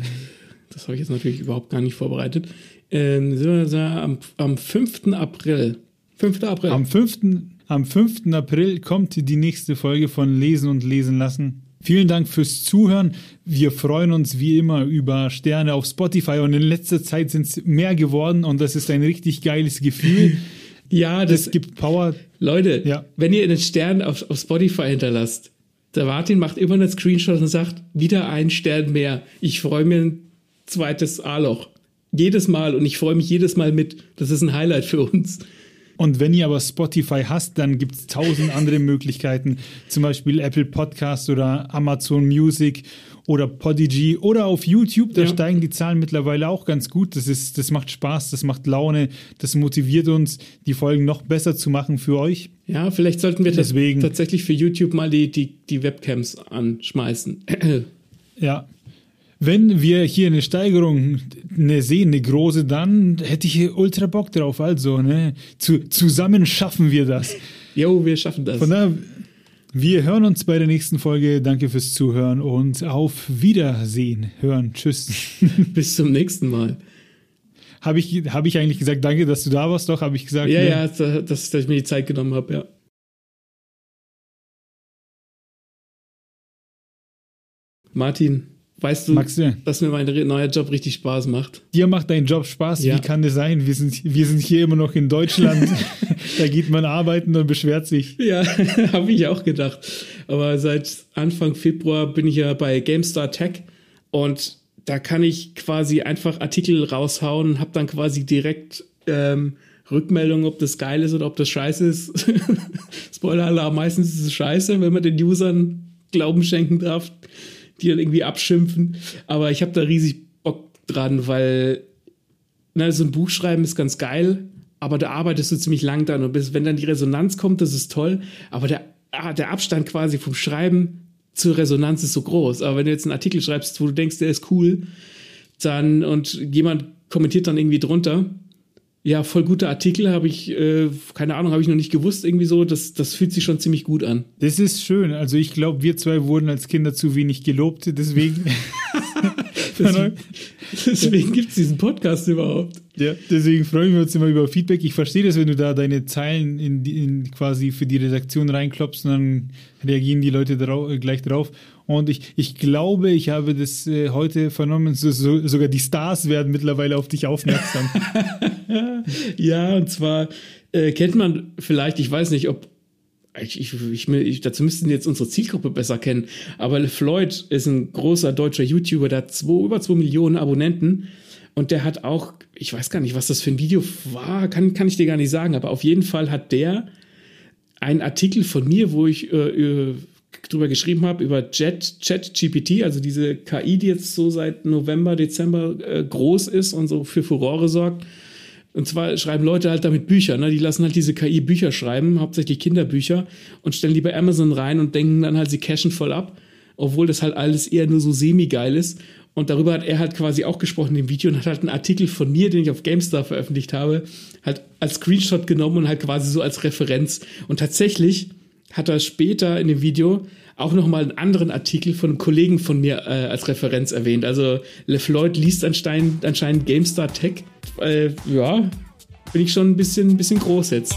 das habe ich jetzt natürlich überhaupt gar nicht vorbereitet. Ähm, am, am 5. April. 5. April. Am 5. Am 5. April kommt die nächste Folge von Lesen und Lesen lassen. Vielen Dank fürs Zuhören. Wir freuen uns wie immer über Sterne auf Spotify und in letzter Zeit sind es mehr geworden und das ist ein richtig geiles Gefühl. Ja, das, das gibt Power. Leute, ja. wenn ihr einen Stern auf, auf Spotify hinterlasst, der Martin macht immer einen Screenshot und sagt, wieder ein Stern mehr. Ich freue mir ein zweites A-Loch. Jedes Mal und ich freue mich jedes Mal mit. Das ist ein Highlight für uns. Und wenn ihr aber Spotify hasst, dann gibt es tausend andere Möglichkeiten, zum Beispiel Apple Podcast oder Amazon Music oder Podigy oder auf YouTube. Da ja. steigen die Zahlen mittlerweile auch ganz gut. Das, ist, das macht Spaß, das macht Laune, das motiviert uns, die Folgen noch besser zu machen für euch. Ja, vielleicht sollten wir Deswegen. tatsächlich für YouTube mal die, die, die Webcams anschmeißen. ja, wenn wir hier eine Steigerung ne, sehen, eine große, dann hätte ich hier ultra Bock drauf. Also, ne, zu, zusammen schaffen wir das. Jo, wir schaffen das. Von daher, wir hören uns bei der nächsten Folge. Danke fürs Zuhören und auf Wiedersehen. Hören. Tschüss. Bis zum nächsten Mal. Habe ich, hab ich eigentlich gesagt, danke, dass du da warst, doch? Habe ich gesagt? Ja, ne? ja, dass, dass ich mir die Zeit genommen habe, ja. Martin, Weißt du, Maxi, dass mir mein neuer Job richtig Spaß macht? Dir macht dein Job Spaß? Ja. Wie kann das sein? Wir sind, wir sind hier immer noch in Deutschland. da geht man arbeiten und beschwert sich. Ja, habe ich auch gedacht. Aber seit Anfang Februar bin ich ja bei GameStar Tech und da kann ich quasi einfach Artikel raushauen habe dann quasi direkt ähm, Rückmeldung, ob das geil ist oder ob das scheiße ist. Spoiler-Alarm, meistens ist es scheiße, wenn man den Usern Glauben schenken darf die dann irgendwie abschimpfen. Aber ich habe da riesig Bock dran, weil na, so ein Buch schreiben ist ganz geil, aber da arbeitest du ziemlich lang dran und bis, wenn dann die Resonanz kommt, das ist toll, aber der, ah, der Abstand quasi vom Schreiben zur Resonanz ist so groß. Aber wenn du jetzt einen Artikel schreibst, wo du denkst, der ist cool, dann und jemand kommentiert dann irgendwie drunter, ja, voll guter Artikel, habe ich, äh, keine Ahnung, habe ich noch nicht gewusst, irgendwie so. Das, das fühlt sich schon ziemlich gut an. Das ist schön. Also ich glaube, wir zwei wurden als Kinder zu wenig gelobt, deswegen. deswegen deswegen gibt es diesen Podcast überhaupt. Ja, deswegen freuen wir uns immer über Feedback. Ich verstehe das, wenn du da deine Zeilen in, in quasi für die Redaktion reinklopfst und dann reagieren die Leute drauf, äh, gleich drauf. Und ich, ich glaube, ich habe das äh, heute vernommen, so, so, sogar die Stars werden mittlerweile auf dich aufmerksam. ja, und zwar äh, kennt man vielleicht, ich weiß nicht, ob ich, ich, ich, dazu müssten jetzt unsere Zielgruppe besser kennen. Aber LeFloid ist ein großer deutscher YouTuber, der hat zwei, über zwei Millionen Abonnenten. Und der hat auch, ich weiß gar nicht, was das für ein Video war, kann, kann ich dir gar nicht sagen, aber auf jeden Fall hat der einen Artikel von mir, wo ich äh, äh drüber geschrieben habe, über Jet, Chat GPT, also diese KI, die jetzt so seit November, Dezember äh, groß ist und so für Furore sorgt. Und zwar schreiben Leute halt damit Bücher, ne? Die lassen halt diese KI Bücher schreiben, hauptsächlich Kinderbücher, und stellen die bei Amazon rein und denken dann halt, sie cashen voll ab, obwohl das halt alles eher nur so semi-geil ist. Und darüber hat er halt quasi auch gesprochen im Video und hat halt einen Artikel von mir, den ich auf GameStar veröffentlicht habe, halt als Screenshot genommen und halt quasi so als Referenz. Und tatsächlich hat er später in dem Video auch nochmal einen anderen Artikel von einem Kollegen von mir äh, als Referenz erwähnt. Also LeFloid liest anscheinend, anscheinend GameStar Tech. Äh, ja, bin ich schon ein bisschen, ein bisschen groß jetzt.